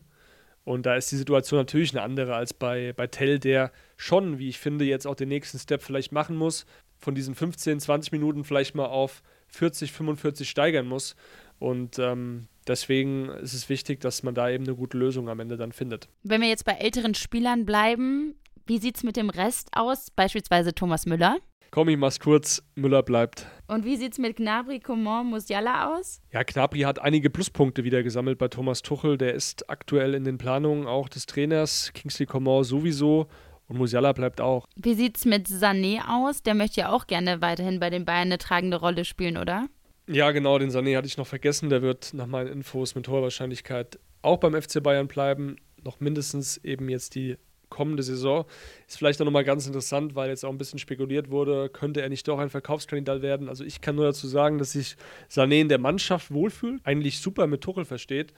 B: Und da ist die Situation natürlich eine andere als bei, bei Tell, der schon, wie ich finde, jetzt auch den nächsten Step vielleicht machen muss. Von diesen 15, 20 Minuten vielleicht mal auf 40, 45 steigern muss. Und ähm, deswegen ist es wichtig, dass man da eben eine gute Lösung am Ende dann findet.
A: Wenn wir jetzt bei älteren Spielern bleiben, wie sieht es mit dem Rest aus? Beispielsweise Thomas Müller?
B: Komm, ich mach's kurz. Müller bleibt.
A: Und wie sieht's mit Gnabry, Coman, Musiala aus?
B: Ja, Gnabry hat einige Pluspunkte wieder gesammelt bei Thomas Tuchel. Der ist aktuell in den Planungen auch des Trainers. Kingsley Coman sowieso. Und Musiala bleibt auch.
A: Wie sieht's mit Sané aus? Der möchte ja auch gerne weiterhin bei den Bayern eine tragende Rolle spielen, oder?
B: Ja, genau, den Sané hatte ich noch vergessen. Der wird nach meinen Infos mit hoher Wahrscheinlichkeit auch beim FC Bayern bleiben. Noch mindestens eben jetzt die kommende Saison. Ist vielleicht auch nochmal ganz interessant, weil jetzt auch ein bisschen spekuliert wurde, könnte er nicht doch ein Verkaufskandidat werden. Also ich kann nur dazu sagen, dass sich Sané in der Mannschaft wohlfühlt, eigentlich super mit Tuchel versteht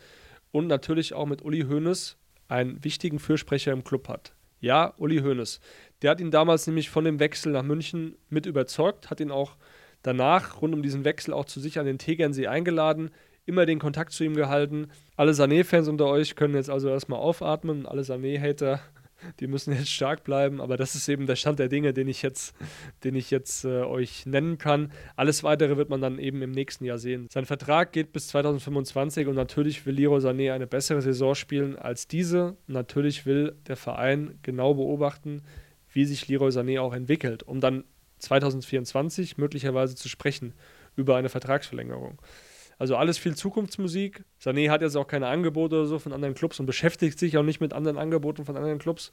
B: und natürlich auch mit Uli Hoeneß einen wichtigen Fürsprecher im Club hat. Ja, Uli Hoeneß. Der hat ihn damals nämlich von dem Wechsel nach München mit überzeugt, hat ihn auch danach rund um diesen Wechsel auch zu sich an den Tegernsee eingeladen, immer den Kontakt zu ihm gehalten. Alle Sané-Fans unter euch können jetzt also erstmal aufatmen, alle Sané-Hater Die müssen jetzt stark bleiben, aber das ist eben der Stand der Dinge, den ich jetzt, den ich jetzt äh, euch nennen kann. Alles weitere wird man dann eben im nächsten Jahr sehen. Sein Vertrag geht bis 2025 und natürlich will Leroy Sané eine bessere Saison spielen als diese. Natürlich will der Verein genau beobachten, wie sich Leroy Sané auch entwickelt, um dann 2024 möglicherweise zu sprechen über eine Vertragsverlängerung. Also alles viel Zukunftsmusik. Sané hat jetzt auch keine Angebote oder so von anderen Clubs und beschäftigt sich auch nicht mit anderen Angeboten von anderen Clubs.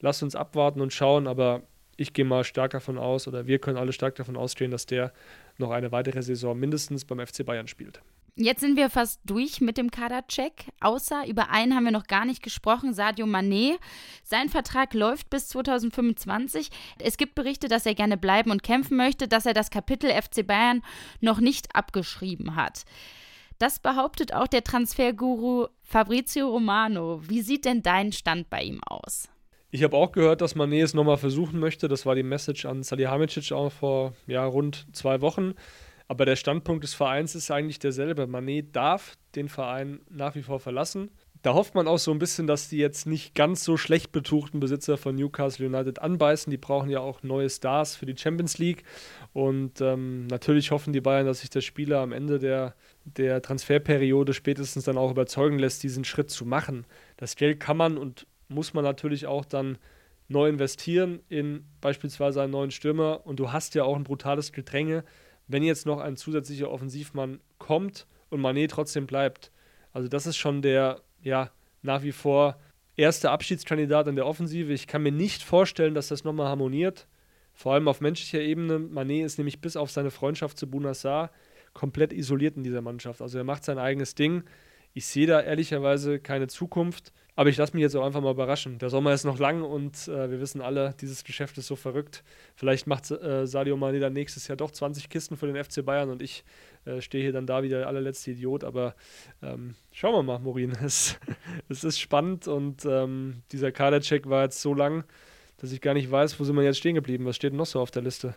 B: Lasst uns abwarten und schauen, aber ich gehe mal stark davon aus, oder wir können alle stark davon ausgehen, dass der noch eine weitere Saison mindestens beim FC Bayern spielt.
A: Jetzt sind wir fast durch mit dem Kadercheck. Außer über einen haben wir noch gar nicht gesprochen, Sadio Mané. Sein Vertrag läuft bis 2025. Es gibt Berichte, dass er gerne bleiben und kämpfen möchte, dass er das Kapitel FC Bayern noch nicht abgeschrieben hat. Das behauptet auch der Transferguru Fabrizio Romano. Wie sieht denn dein Stand bei ihm aus?
B: Ich habe auch gehört, dass Mané es nochmal versuchen möchte. Das war die Message an Salihamidzic auch vor ja, rund zwei Wochen. Aber der Standpunkt des Vereins ist eigentlich derselbe. Manet darf den Verein nach wie vor verlassen. Da hofft man auch so ein bisschen, dass die jetzt nicht ganz so schlecht betuchten Besitzer von Newcastle United anbeißen. Die brauchen ja auch neue Stars für die Champions League. Und ähm, natürlich hoffen die Bayern, dass sich der Spieler am Ende der, der Transferperiode spätestens dann auch überzeugen lässt, diesen Schritt zu machen. Das Geld kann man und muss man natürlich auch dann neu investieren in beispielsweise einen neuen Stürmer. Und du hast ja auch ein brutales Gedränge wenn jetzt noch ein zusätzlicher Offensivmann kommt und Manet trotzdem bleibt. Also das ist schon der, ja, nach wie vor erste Abschiedskandidat in der Offensive. Ich kann mir nicht vorstellen, dass das nochmal harmoniert. Vor allem auf menschlicher Ebene. Manet ist nämlich bis auf seine Freundschaft zu Bunassar komplett isoliert in dieser Mannschaft. Also er macht sein eigenes Ding. Ich sehe da ehrlicherweise keine Zukunft. Aber ich lasse mich jetzt auch einfach mal überraschen. Der Sommer ist noch lang und äh, wir wissen alle, dieses Geschäft ist so verrückt. Vielleicht macht äh, Sadio Mane dann nächstes Jahr doch 20 Kisten für den FC Bayern und ich äh, stehe hier dann da wie der allerletzte Idiot. Aber ähm, schauen wir mal, Morin. Es, es ist spannend und ähm, dieser Kadercheck war jetzt so lang, dass ich gar nicht weiß, wo sind wir jetzt stehen geblieben. Was steht noch so auf der Liste?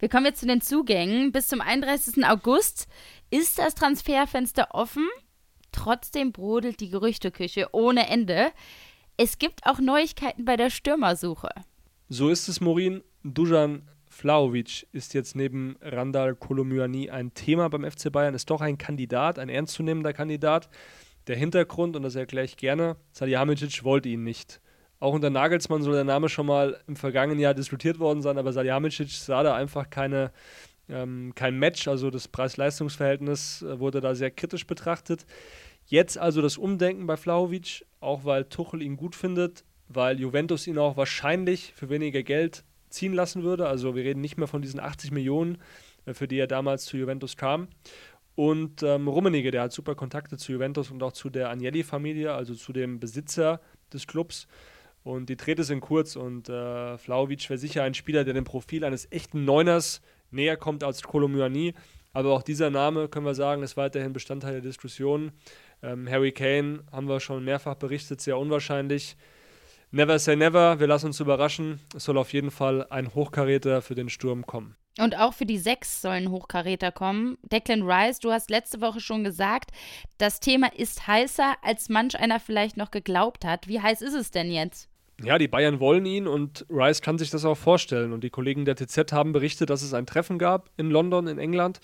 A: Wir kommen jetzt zu den Zugängen. Bis zum 31. August ist das Transferfenster offen. Trotzdem brodelt die Gerüchteküche ohne Ende. Es gibt auch Neuigkeiten bei der Stürmersuche.
B: So ist es, Morin. Dujan Vlaovic ist jetzt neben Randall Kolomyani ein Thema beim FC Bayern, ist doch ein Kandidat, ein ernstzunehmender Kandidat. Der Hintergrund, und das erkläre ich gerne, Salihamidzic wollte ihn nicht. Auch unter Nagelsmann soll der Name schon mal im vergangenen Jahr diskutiert worden sein, aber Salihamidzic sah da einfach keine, ähm, kein Match, also das Preis-Leistungs-Verhältnis äh, wurde da sehr kritisch betrachtet. Jetzt also das Umdenken bei Flauwitsch, auch weil Tuchel ihn gut findet, weil Juventus ihn auch wahrscheinlich für weniger Geld ziehen lassen würde. Also wir reden nicht mehr von diesen 80 Millionen, äh, für die er damals zu Juventus kam. Und ähm, Rummenigge, der hat super Kontakte zu Juventus und auch zu der Agnelli-Familie, also zu dem Besitzer des Clubs. Und die Trete sind kurz und äh, Flauwitsch wäre sicher ein Spieler, der dem Profil eines echten Neuners näher kommt als Kolomyani. Aber auch dieser Name, können wir sagen, ist weiterhin Bestandteil der Diskussion. Ähm, Harry Kane haben wir schon mehrfach berichtet, sehr unwahrscheinlich. Never say never, wir lassen uns überraschen. Es soll auf jeden Fall ein Hochkaräter für den Sturm kommen.
A: Und auch für die Sechs sollen Hochkaräter kommen. Declan Rice, du hast letzte Woche schon gesagt, das Thema ist heißer, als manch einer vielleicht noch geglaubt hat. Wie heiß ist es denn jetzt?
B: Ja, die Bayern wollen ihn und Rice kann sich das auch vorstellen. Und die Kollegen der TZ haben berichtet, dass es ein Treffen gab in London, in England.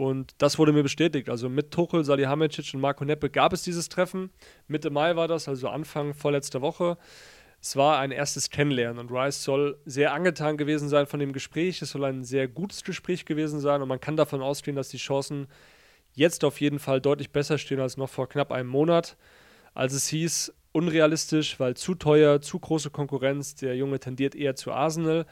B: Und das wurde mir bestätigt. Also mit Tuchel, Salihamidzic und Marco Neppe gab es dieses Treffen. Mitte Mai war das, also Anfang vorletzter Woche. Es war ein erstes Kennenlernen und Rice soll sehr angetan gewesen sein von dem Gespräch. Es soll ein sehr gutes Gespräch gewesen sein und man kann davon ausgehen, dass die Chancen jetzt auf jeden Fall deutlich besser stehen als noch vor knapp einem Monat. Als es hieß, unrealistisch, weil zu teuer, zu große Konkurrenz, der Junge tendiert eher zu Arsenal.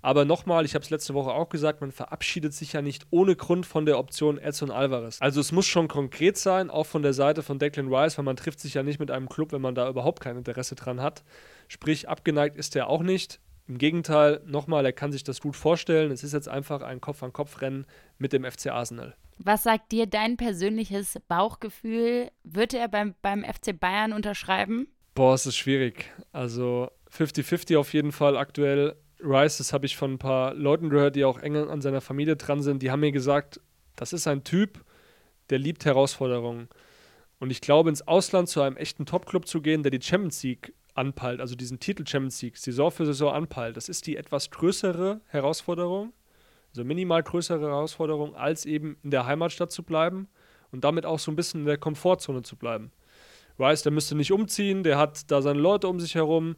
B: Aber nochmal, ich habe es letzte Woche auch gesagt, man verabschiedet sich ja nicht ohne Grund von der Option Edson Alvarez. Also es muss schon konkret sein, auch von der Seite von Declan Rice, weil man trifft sich ja nicht mit einem Club, wenn man da überhaupt kein Interesse dran hat. Sprich, abgeneigt ist er auch nicht. Im Gegenteil, nochmal, er kann sich das gut vorstellen. Es ist jetzt einfach ein Kopf-an-Kopf-Rennen mit dem FC Arsenal.
A: Was sagt dir dein persönliches Bauchgefühl? Wird er beim, beim FC Bayern unterschreiben?
B: Boah, es ist schwierig. Also 50-50 auf jeden Fall aktuell. Rice, das habe ich von ein paar Leuten gehört, die auch eng an seiner Familie dran sind, die haben mir gesagt, das ist ein Typ, der liebt Herausforderungen. Und ich glaube, ins Ausland zu einem echten Top-Club zu gehen, der die Champions League anpeilt, also diesen Titel Champions League Saison für Saison anpeilt, das ist die etwas größere Herausforderung, also minimal größere Herausforderung, als eben in der Heimatstadt zu bleiben und damit auch so ein bisschen in der Komfortzone zu bleiben. Rice, der müsste nicht umziehen, der hat da seine Leute um sich herum.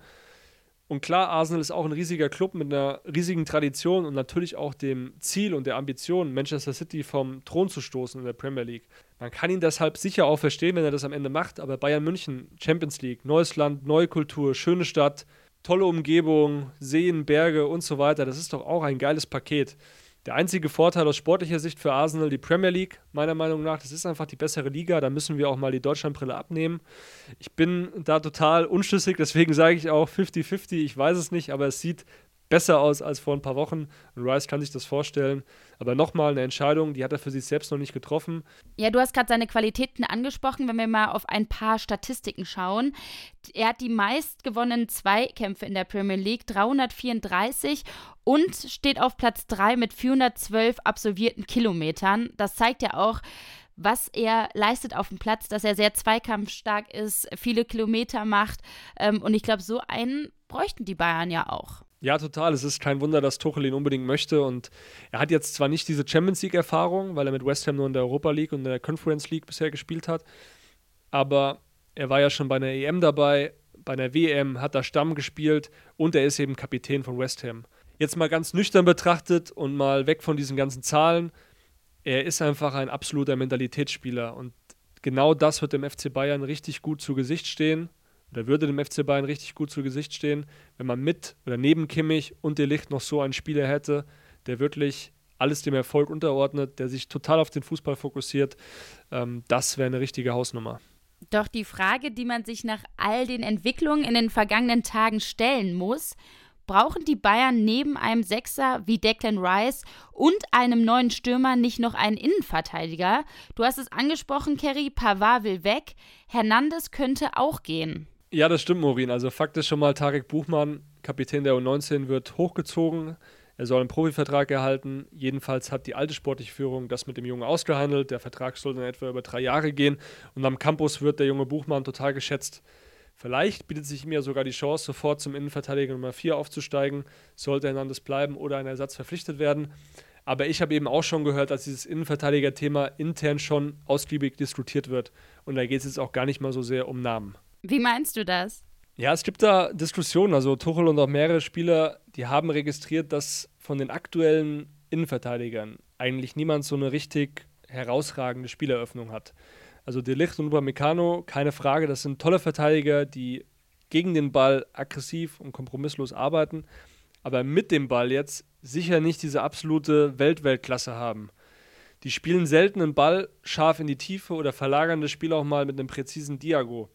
B: Und klar, Arsenal ist auch ein riesiger Club mit einer riesigen Tradition und natürlich auch dem Ziel und der Ambition, Manchester City vom Thron zu stoßen in der Premier League. Man kann ihn deshalb sicher auch verstehen, wenn er das am Ende macht, aber Bayern München, Champions League, neues Land, neue Kultur, schöne Stadt, tolle Umgebung, Seen, Berge und so weiter, das ist doch auch ein geiles Paket. Der einzige Vorteil aus sportlicher Sicht für Arsenal, die Premier League, meiner Meinung nach, das ist einfach die bessere Liga. Da müssen wir auch mal die Deutschlandbrille abnehmen. Ich bin da total unschlüssig, deswegen sage ich auch 50-50. Ich weiß es nicht, aber es sieht besser aus als vor ein paar Wochen. Rice kann sich das vorstellen. Aber nochmal eine Entscheidung, die hat er für sich selbst noch nicht getroffen.
A: Ja, du hast gerade seine Qualitäten angesprochen, wenn wir mal auf ein paar Statistiken schauen. Er hat die meist gewonnenen Zweikämpfe in der Premier League, 334 und steht auf Platz 3 mit 412 absolvierten Kilometern. Das zeigt ja auch, was er leistet auf dem Platz, dass er sehr zweikampfstark ist, viele Kilometer macht. Ähm, und ich glaube, so einen bräuchten die Bayern ja auch.
B: Ja, total. Es ist kein Wunder, dass Tuchel ihn unbedingt möchte. Und er hat jetzt zwar nicht diese Champions League-Erfahrung, weil er mit West Ham nur in der Europa League und der Conference League bisher gespielt hat, aber er war ja schon bei einer EM dabei, bei einer WM hat er Stamm gespielt und er ist eben Kapitän von West Ham. Jetzt mal ganz nüchtern betrachtet und mal weg von diesen ganzen Zahlen, er ist einfach ein absoluter Mentalitätsspieler und genau das wird dem FC Bayern richtig gut zu Gesicht stehen oder würde dem FC Bayern richtig gut zu Gesicht stehen, wenn man mit oder neben Kimmich und De Licht noch so einen Spieler hätte, der wirklich alles dem Erfolg unterordnet, der sich total auf den Fußball fokussiert. Ähm, das wäre eine richtige Hausnummer.
A: Doch die Frage, die man sich nach all den Entwicklungen in den vergangenen Tagen stellen muss, brauchen die Bayern neben einem Sechser wie Declan Rice und einem neuen Stürmer nicht noch einen Innenverteidiger? Du hast es angesprochen, Kerry, Pavard will weg, Hernandez könnte auch gehen.
B: Ja, das stimmt, Morin. Also Fakt ist schon mal, Tarek Buchmann, Kapitän der U19, wird hochgezogen. Er soll einen Profivertrag erhalten. Jedenfalls hat die alte sportliche Führung das mit dem Jungen ausgehandelt. Der Vertrag soll dann etwa über drei Jahre gehen. Und am Campus wird der junge Buchmann total geschätzt. Vielleicht bietet sich ihm ja sogar die Chance, sofort zum Innenverteidiger Nummer 4 aufzusteigen, sollte Hernandez bleiben oder ein Ersatz verpflichtet werden. Aber ich habe eben auch schon gehört, dass dieses Innenverteidiger-Thema intern schon ausgiebig diskutiert wird. Und da geht es jetzt auch gar nicht mal so sehr um Namen.
A: Wie meinst du das?
B: Ja, es gibt da Diskussionen. Also Tuchel und auch mehrere Spieler, die haben registriert, dass von den aktuellen Innenverteidigern eigentlich niemand so eine richtig herausragende Spieleröffnung hat. Also De Ligt und Upamecano, keine Frage, das sind tolle Verteidiger, die gegen den Ball aggressiv und kompromisslos arbeiten, aber mit dem Ball jetzt sicher nicht diese absolute Weltweltklasse haben. Die spielen selten einen Ball scharf in die Tiefe oder verlagern das Spiel auch mal mit einem präzisen Diago.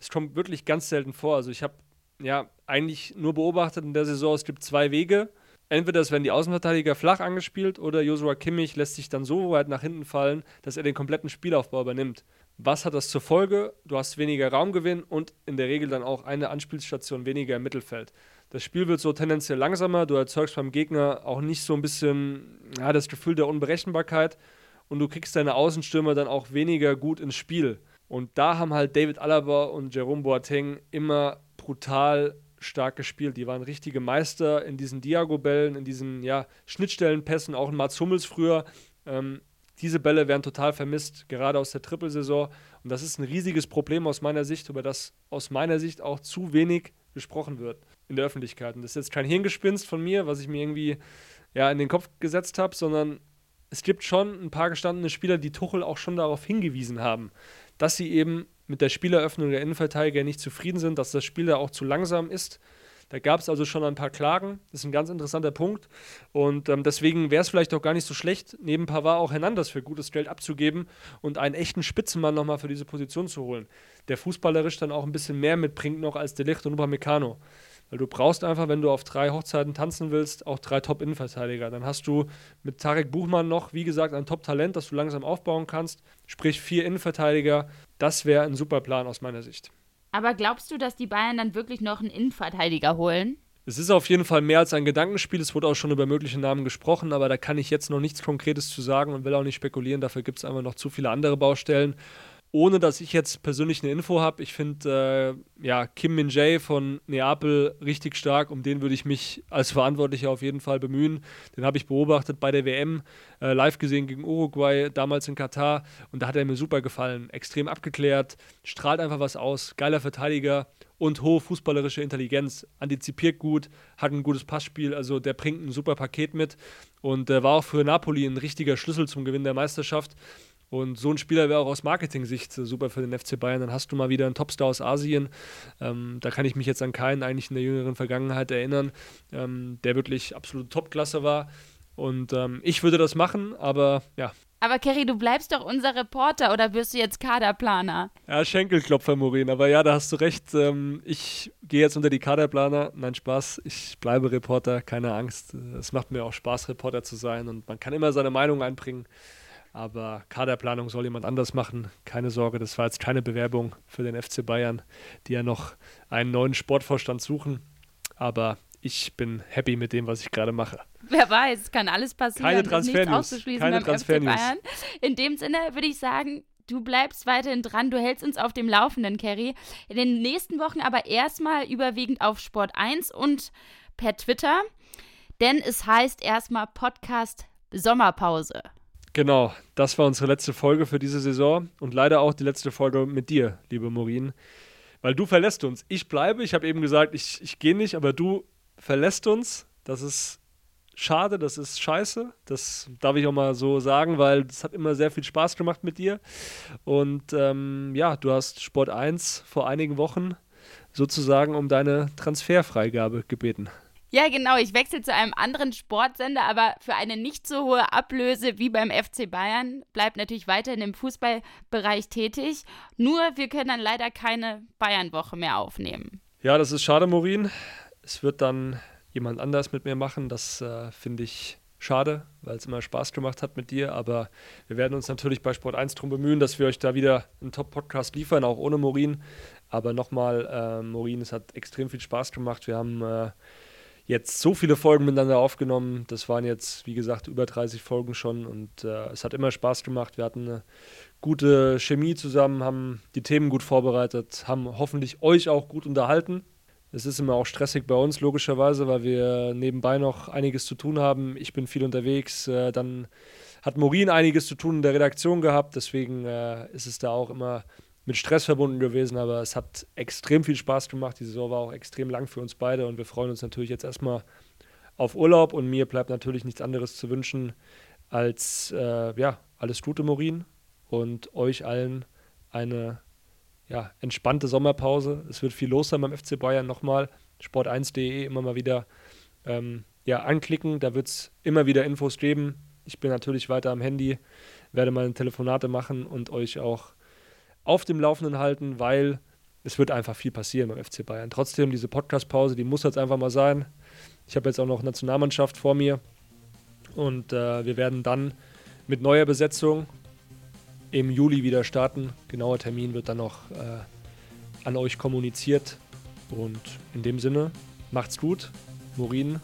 B: Es kommt wirklich ganz selten vor. Also ich habe ja eigentlich nur beobachtet in der Saison, es gibt zwei Wege. Entweder es werden die Außenverteidiger flach angespielt oder Joshua Kimmich lässt sich dann so weit nach hinten fallen, dass er den kompletten Spielaufbau übernimmt. Was hat das zur Folge? Du hast weniger Raumgewinn und in der Regel dann auch eine Anspielstation weniger im Mittelfeld. Das Spiel wird so tendenziell langsamer, du erzeugst beim Gegner auch nicht so ein bisschen ja, das Gefühl der Unberechenbarkeit und du kriegst deine Außenstürmer dann auch weniger gut ins Spiel. Und da haben halt David Alaba und Jerome Boateng immer brutal stark gespielt. Die waren richtige Meister in diesen Diago-Bällen, in diesen ja, Schnittstellenpässen, auch in Mats Hummels früher. Ähm, diese Bälle werden total vermisst, gerade aus der Trippelsaison. Und das ist ein riesiges Problem aus meiner Sicht, über das aus meiner Sicht auch zu wenig gesprochen wird in der Öffentlichkeit. Und das ist jetzt kein Hirngespinst von mir, was ich mir irgendwie ja, in den Kopf gesetzt habe, sondern es gibt schon ein paar gestandene Spieler, die Tuchel auch schon darauf hingewiesen haben, dass sie eben mit der Spieleröffnung der Innenverteidiger nicht zufrieden sind, dass das Spiel da auch zu langsam ist da gab es also schon ein paar Klagen. Das ist ein ganz interessanter Punkt. Und ähm, deswegen wäre es vielleicht auch gar nicht so schlecht, neben Pavard auch Hernandez für gutes Geld abzugeben und einen echten Spitzenmann nochmal für diese Position zu holen, der fußballerisch dann auch ein bisschen mehr mitbringt noch als Delicht und Upamecano. Weil du brauchst einfach, wenn du auf drei Hochzeiten tanzen willst, auch drei Top-Innenverteidiger. Dann hast du mit Tarek Buchmann noch, wie gesagt, ein Top-Talent, das du langsam aufbauen kannst. Sprich vier Innenverteidiger. Das wäre ein super Plan aus meiner Sicht.
A: Aber glaubst du, dass die Bayern dann wirklich noch einen Innenverteidiger holen?
B: Es ist auf jeden Fall mehr als ein Gedankenspiel. Es wurde auch schon über mögliche Namen gesprochen, aber da kann ich jetzt noch nichts Konkretes zu sagen und will auch nicht spekulieren. Dafür gibt es einfach noch zu viele andere Baustellen. Ohne dass ich jetzt persönlich eine Info habe. Ich finde äh, ja, Kim Min-jae von Neapel richtig stark. Um den würde ich mich als Verantwortlicher auf jeden Fall bemühen. Den habe ich beobachtet bei der WM, äh, live gesehen gegen Uruguay, damals in Katar. Und da hat er mir super gefallen. Extrem abgeklärt, strahlt einfach was aus, geiler Verteidiger und hohe fußballerische Intelligenz. Antizipiert gut, hat ein gutes Passspiel. Also der bringt ein super Paket mit und äh, war auch für Napoli ein richtiger Schlüssel zum Gewinn der Meisterschaft. Und so ein Spieler wäre auch aus Marketing-Sicht super für den FC Bayern. Dann hast du mal wieder einen Topstar aus Asien. Ähm, da kann ich mich jetzt an keinen eigentlich in der jüngeren Vergangenheit erinnern, ähm, der wirklich absolute Topklasse war. Und ähm, ich würde das machen, aber ja.
A: Aber Kerry, du bleibst doch unser Reporter oder wirst du jetzt Kaderplaner?
B: Ja, Schenkelklopfer, Morin. Aber ja, da hast du recht. Ähm, ich gehe jetzt unter die Kaderplaner. Nein, Spaß. Ich bleibe Reporter, keine Angst. Es macht mir auch Spaß, Reporter zu sein. Und man kann immer seine Meinung einbringen. Aber Kaderplanung soll jemand anders machen. Keine Sorge, das war jetzt keine Bewerbung für den FC Bayern, die ja noch einen neuen Sportvorstand suchen. Aber ich bin happy mit dem, was ich gerade mache.
A: Wer weiß, kann alles passieren.
B: Keine Transfer-News.
A: Keine Transfer-News. In dem Sinne würde ich sagen, du bleibst weiterhin dran, du hältst uns auf dem Laufenden, Kerry. In den nächsten Wochen aber erstmal überwiegend auf Sport 1 und per Twitter, denn es heißt erstmal Podcast Sommerpause.
B: Genau, das war unsere letzte Folge für diese Saison und leider auch die letzte Folge mit dir, liebe Maureen. Weil du verlässt uns. Ich bleibe, ich habe eben gesagt, ich, ich gehe nicht, aber du verlässt uns. Das ist schade, das ist scheiße. Das darf ich auch mal so sagen, weil es hat immer sehr viel Spaß gemacht mit dir. Und ähm, ja, du hast Sport 1 vor einigen Wochen sozusagen um deine Transferfreigabe gebeten.
A: Ja, genau. Ich wechsle zu einem anderen Sportsender, aber für eine nicht so hohe Ablöse wie beim FC Bayern. Bleibt natürlich weiterhin im Fußballbereich tätig. Nur wir können dann leider keine Bayern-Woche mehr aufnehmen.
B: Ja, das ist schade, Morin. Es wird dann jemand anders mit mir machen. Das äh, finde ich schade, weil es immer Spaß gemacht hat mit dir. Aber wir werden uns natürlich bei Sport 1 darum bemühen, dass wir euch da wieder einen Top-Podcast liefern, auch ohne Morin. Aber nochmal, äh, Morin, es hat extrem viel Spaß gemacht. Wir haben. Äh, jetzt so viele Folgen miteinander aufgenommen. Das waren jetzt, wie gesagt, über 30 Folgen schon und äh, es hat immer Spaß gemacht. Wir hatten eine gute Chemie zusammen, haben die Themen gut vorbereitet, haben hoffentlich euch auch gut unterhalten. Es ist immer auch stressig bei uns, logischerweise, weil wir nebenbei noch einiges zu tun haben. Ich bin viel unterwegs. Äh, dann hat Morin einiges zu tun in der Redaktion gehabt. Deswegen äh, ist es da auch immer mit Stress verbunden gewesen, aber es hat extrem viel Spaß gemacht. Die Saison war auch extrem lang für uns beide und wir freuen uns natürlich jetzt erstmal auf Urlaub und mir bleibt natürlich nichts anderes zu wünschen als äh, ja, alles Gute, Morin, und euch allen eine ja, entspannte Sommerpause. Es wird viel los sein beim FC Bayern nochmal. Sport1.de immer mal wieder ähm, ja, anklicken. Da wird es immer wieder Infos geben. Ich bin natürlich weiter am Handy, werde meine Telefonate machen und euch auch auf dem Laufenden halten, weil es wird einfach viel passieren beim FC Bayern. Trotzdem, diese Podcast-Pause, die muss jetzt einfach mal sein. Ich habe jetzt auch noch Nationalmannschaft vor mir und äh, wir werden dann mit neuer Besetzung im Juli wieder starten. Genauer Termin wird dann noch äh, an euch kommuniziert. Und in dem Sinne, macht's gut. Morin,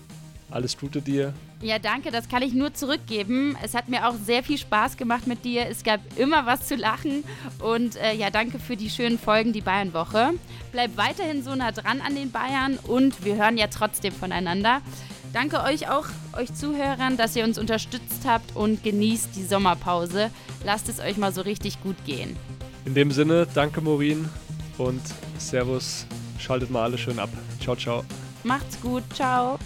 B: alles Gute dir.
A: Ja, danke, das kann ich nur zurückgeben. Es hat mir auch sehr viel Spaß gemacht mit dir. Es gab immer was zu lachen. Und äh, ja, danke für die schönen Folgen, die Bayern-Woche. Bleib weiterhin so nah dran an den Bayern und wir hören ja trotzdem voneinander. Danke euch auch, euch Zuhörern, dass ihr uns unterstützt habt und genießt die Sommerpause. Lasst es euch mal so richtig gut gehen.
B: In dem Sinne, danke Morin und Servus. Schaltet mal alle schön ab. Ciao, ciao.
A: Macht's gut. Ciao.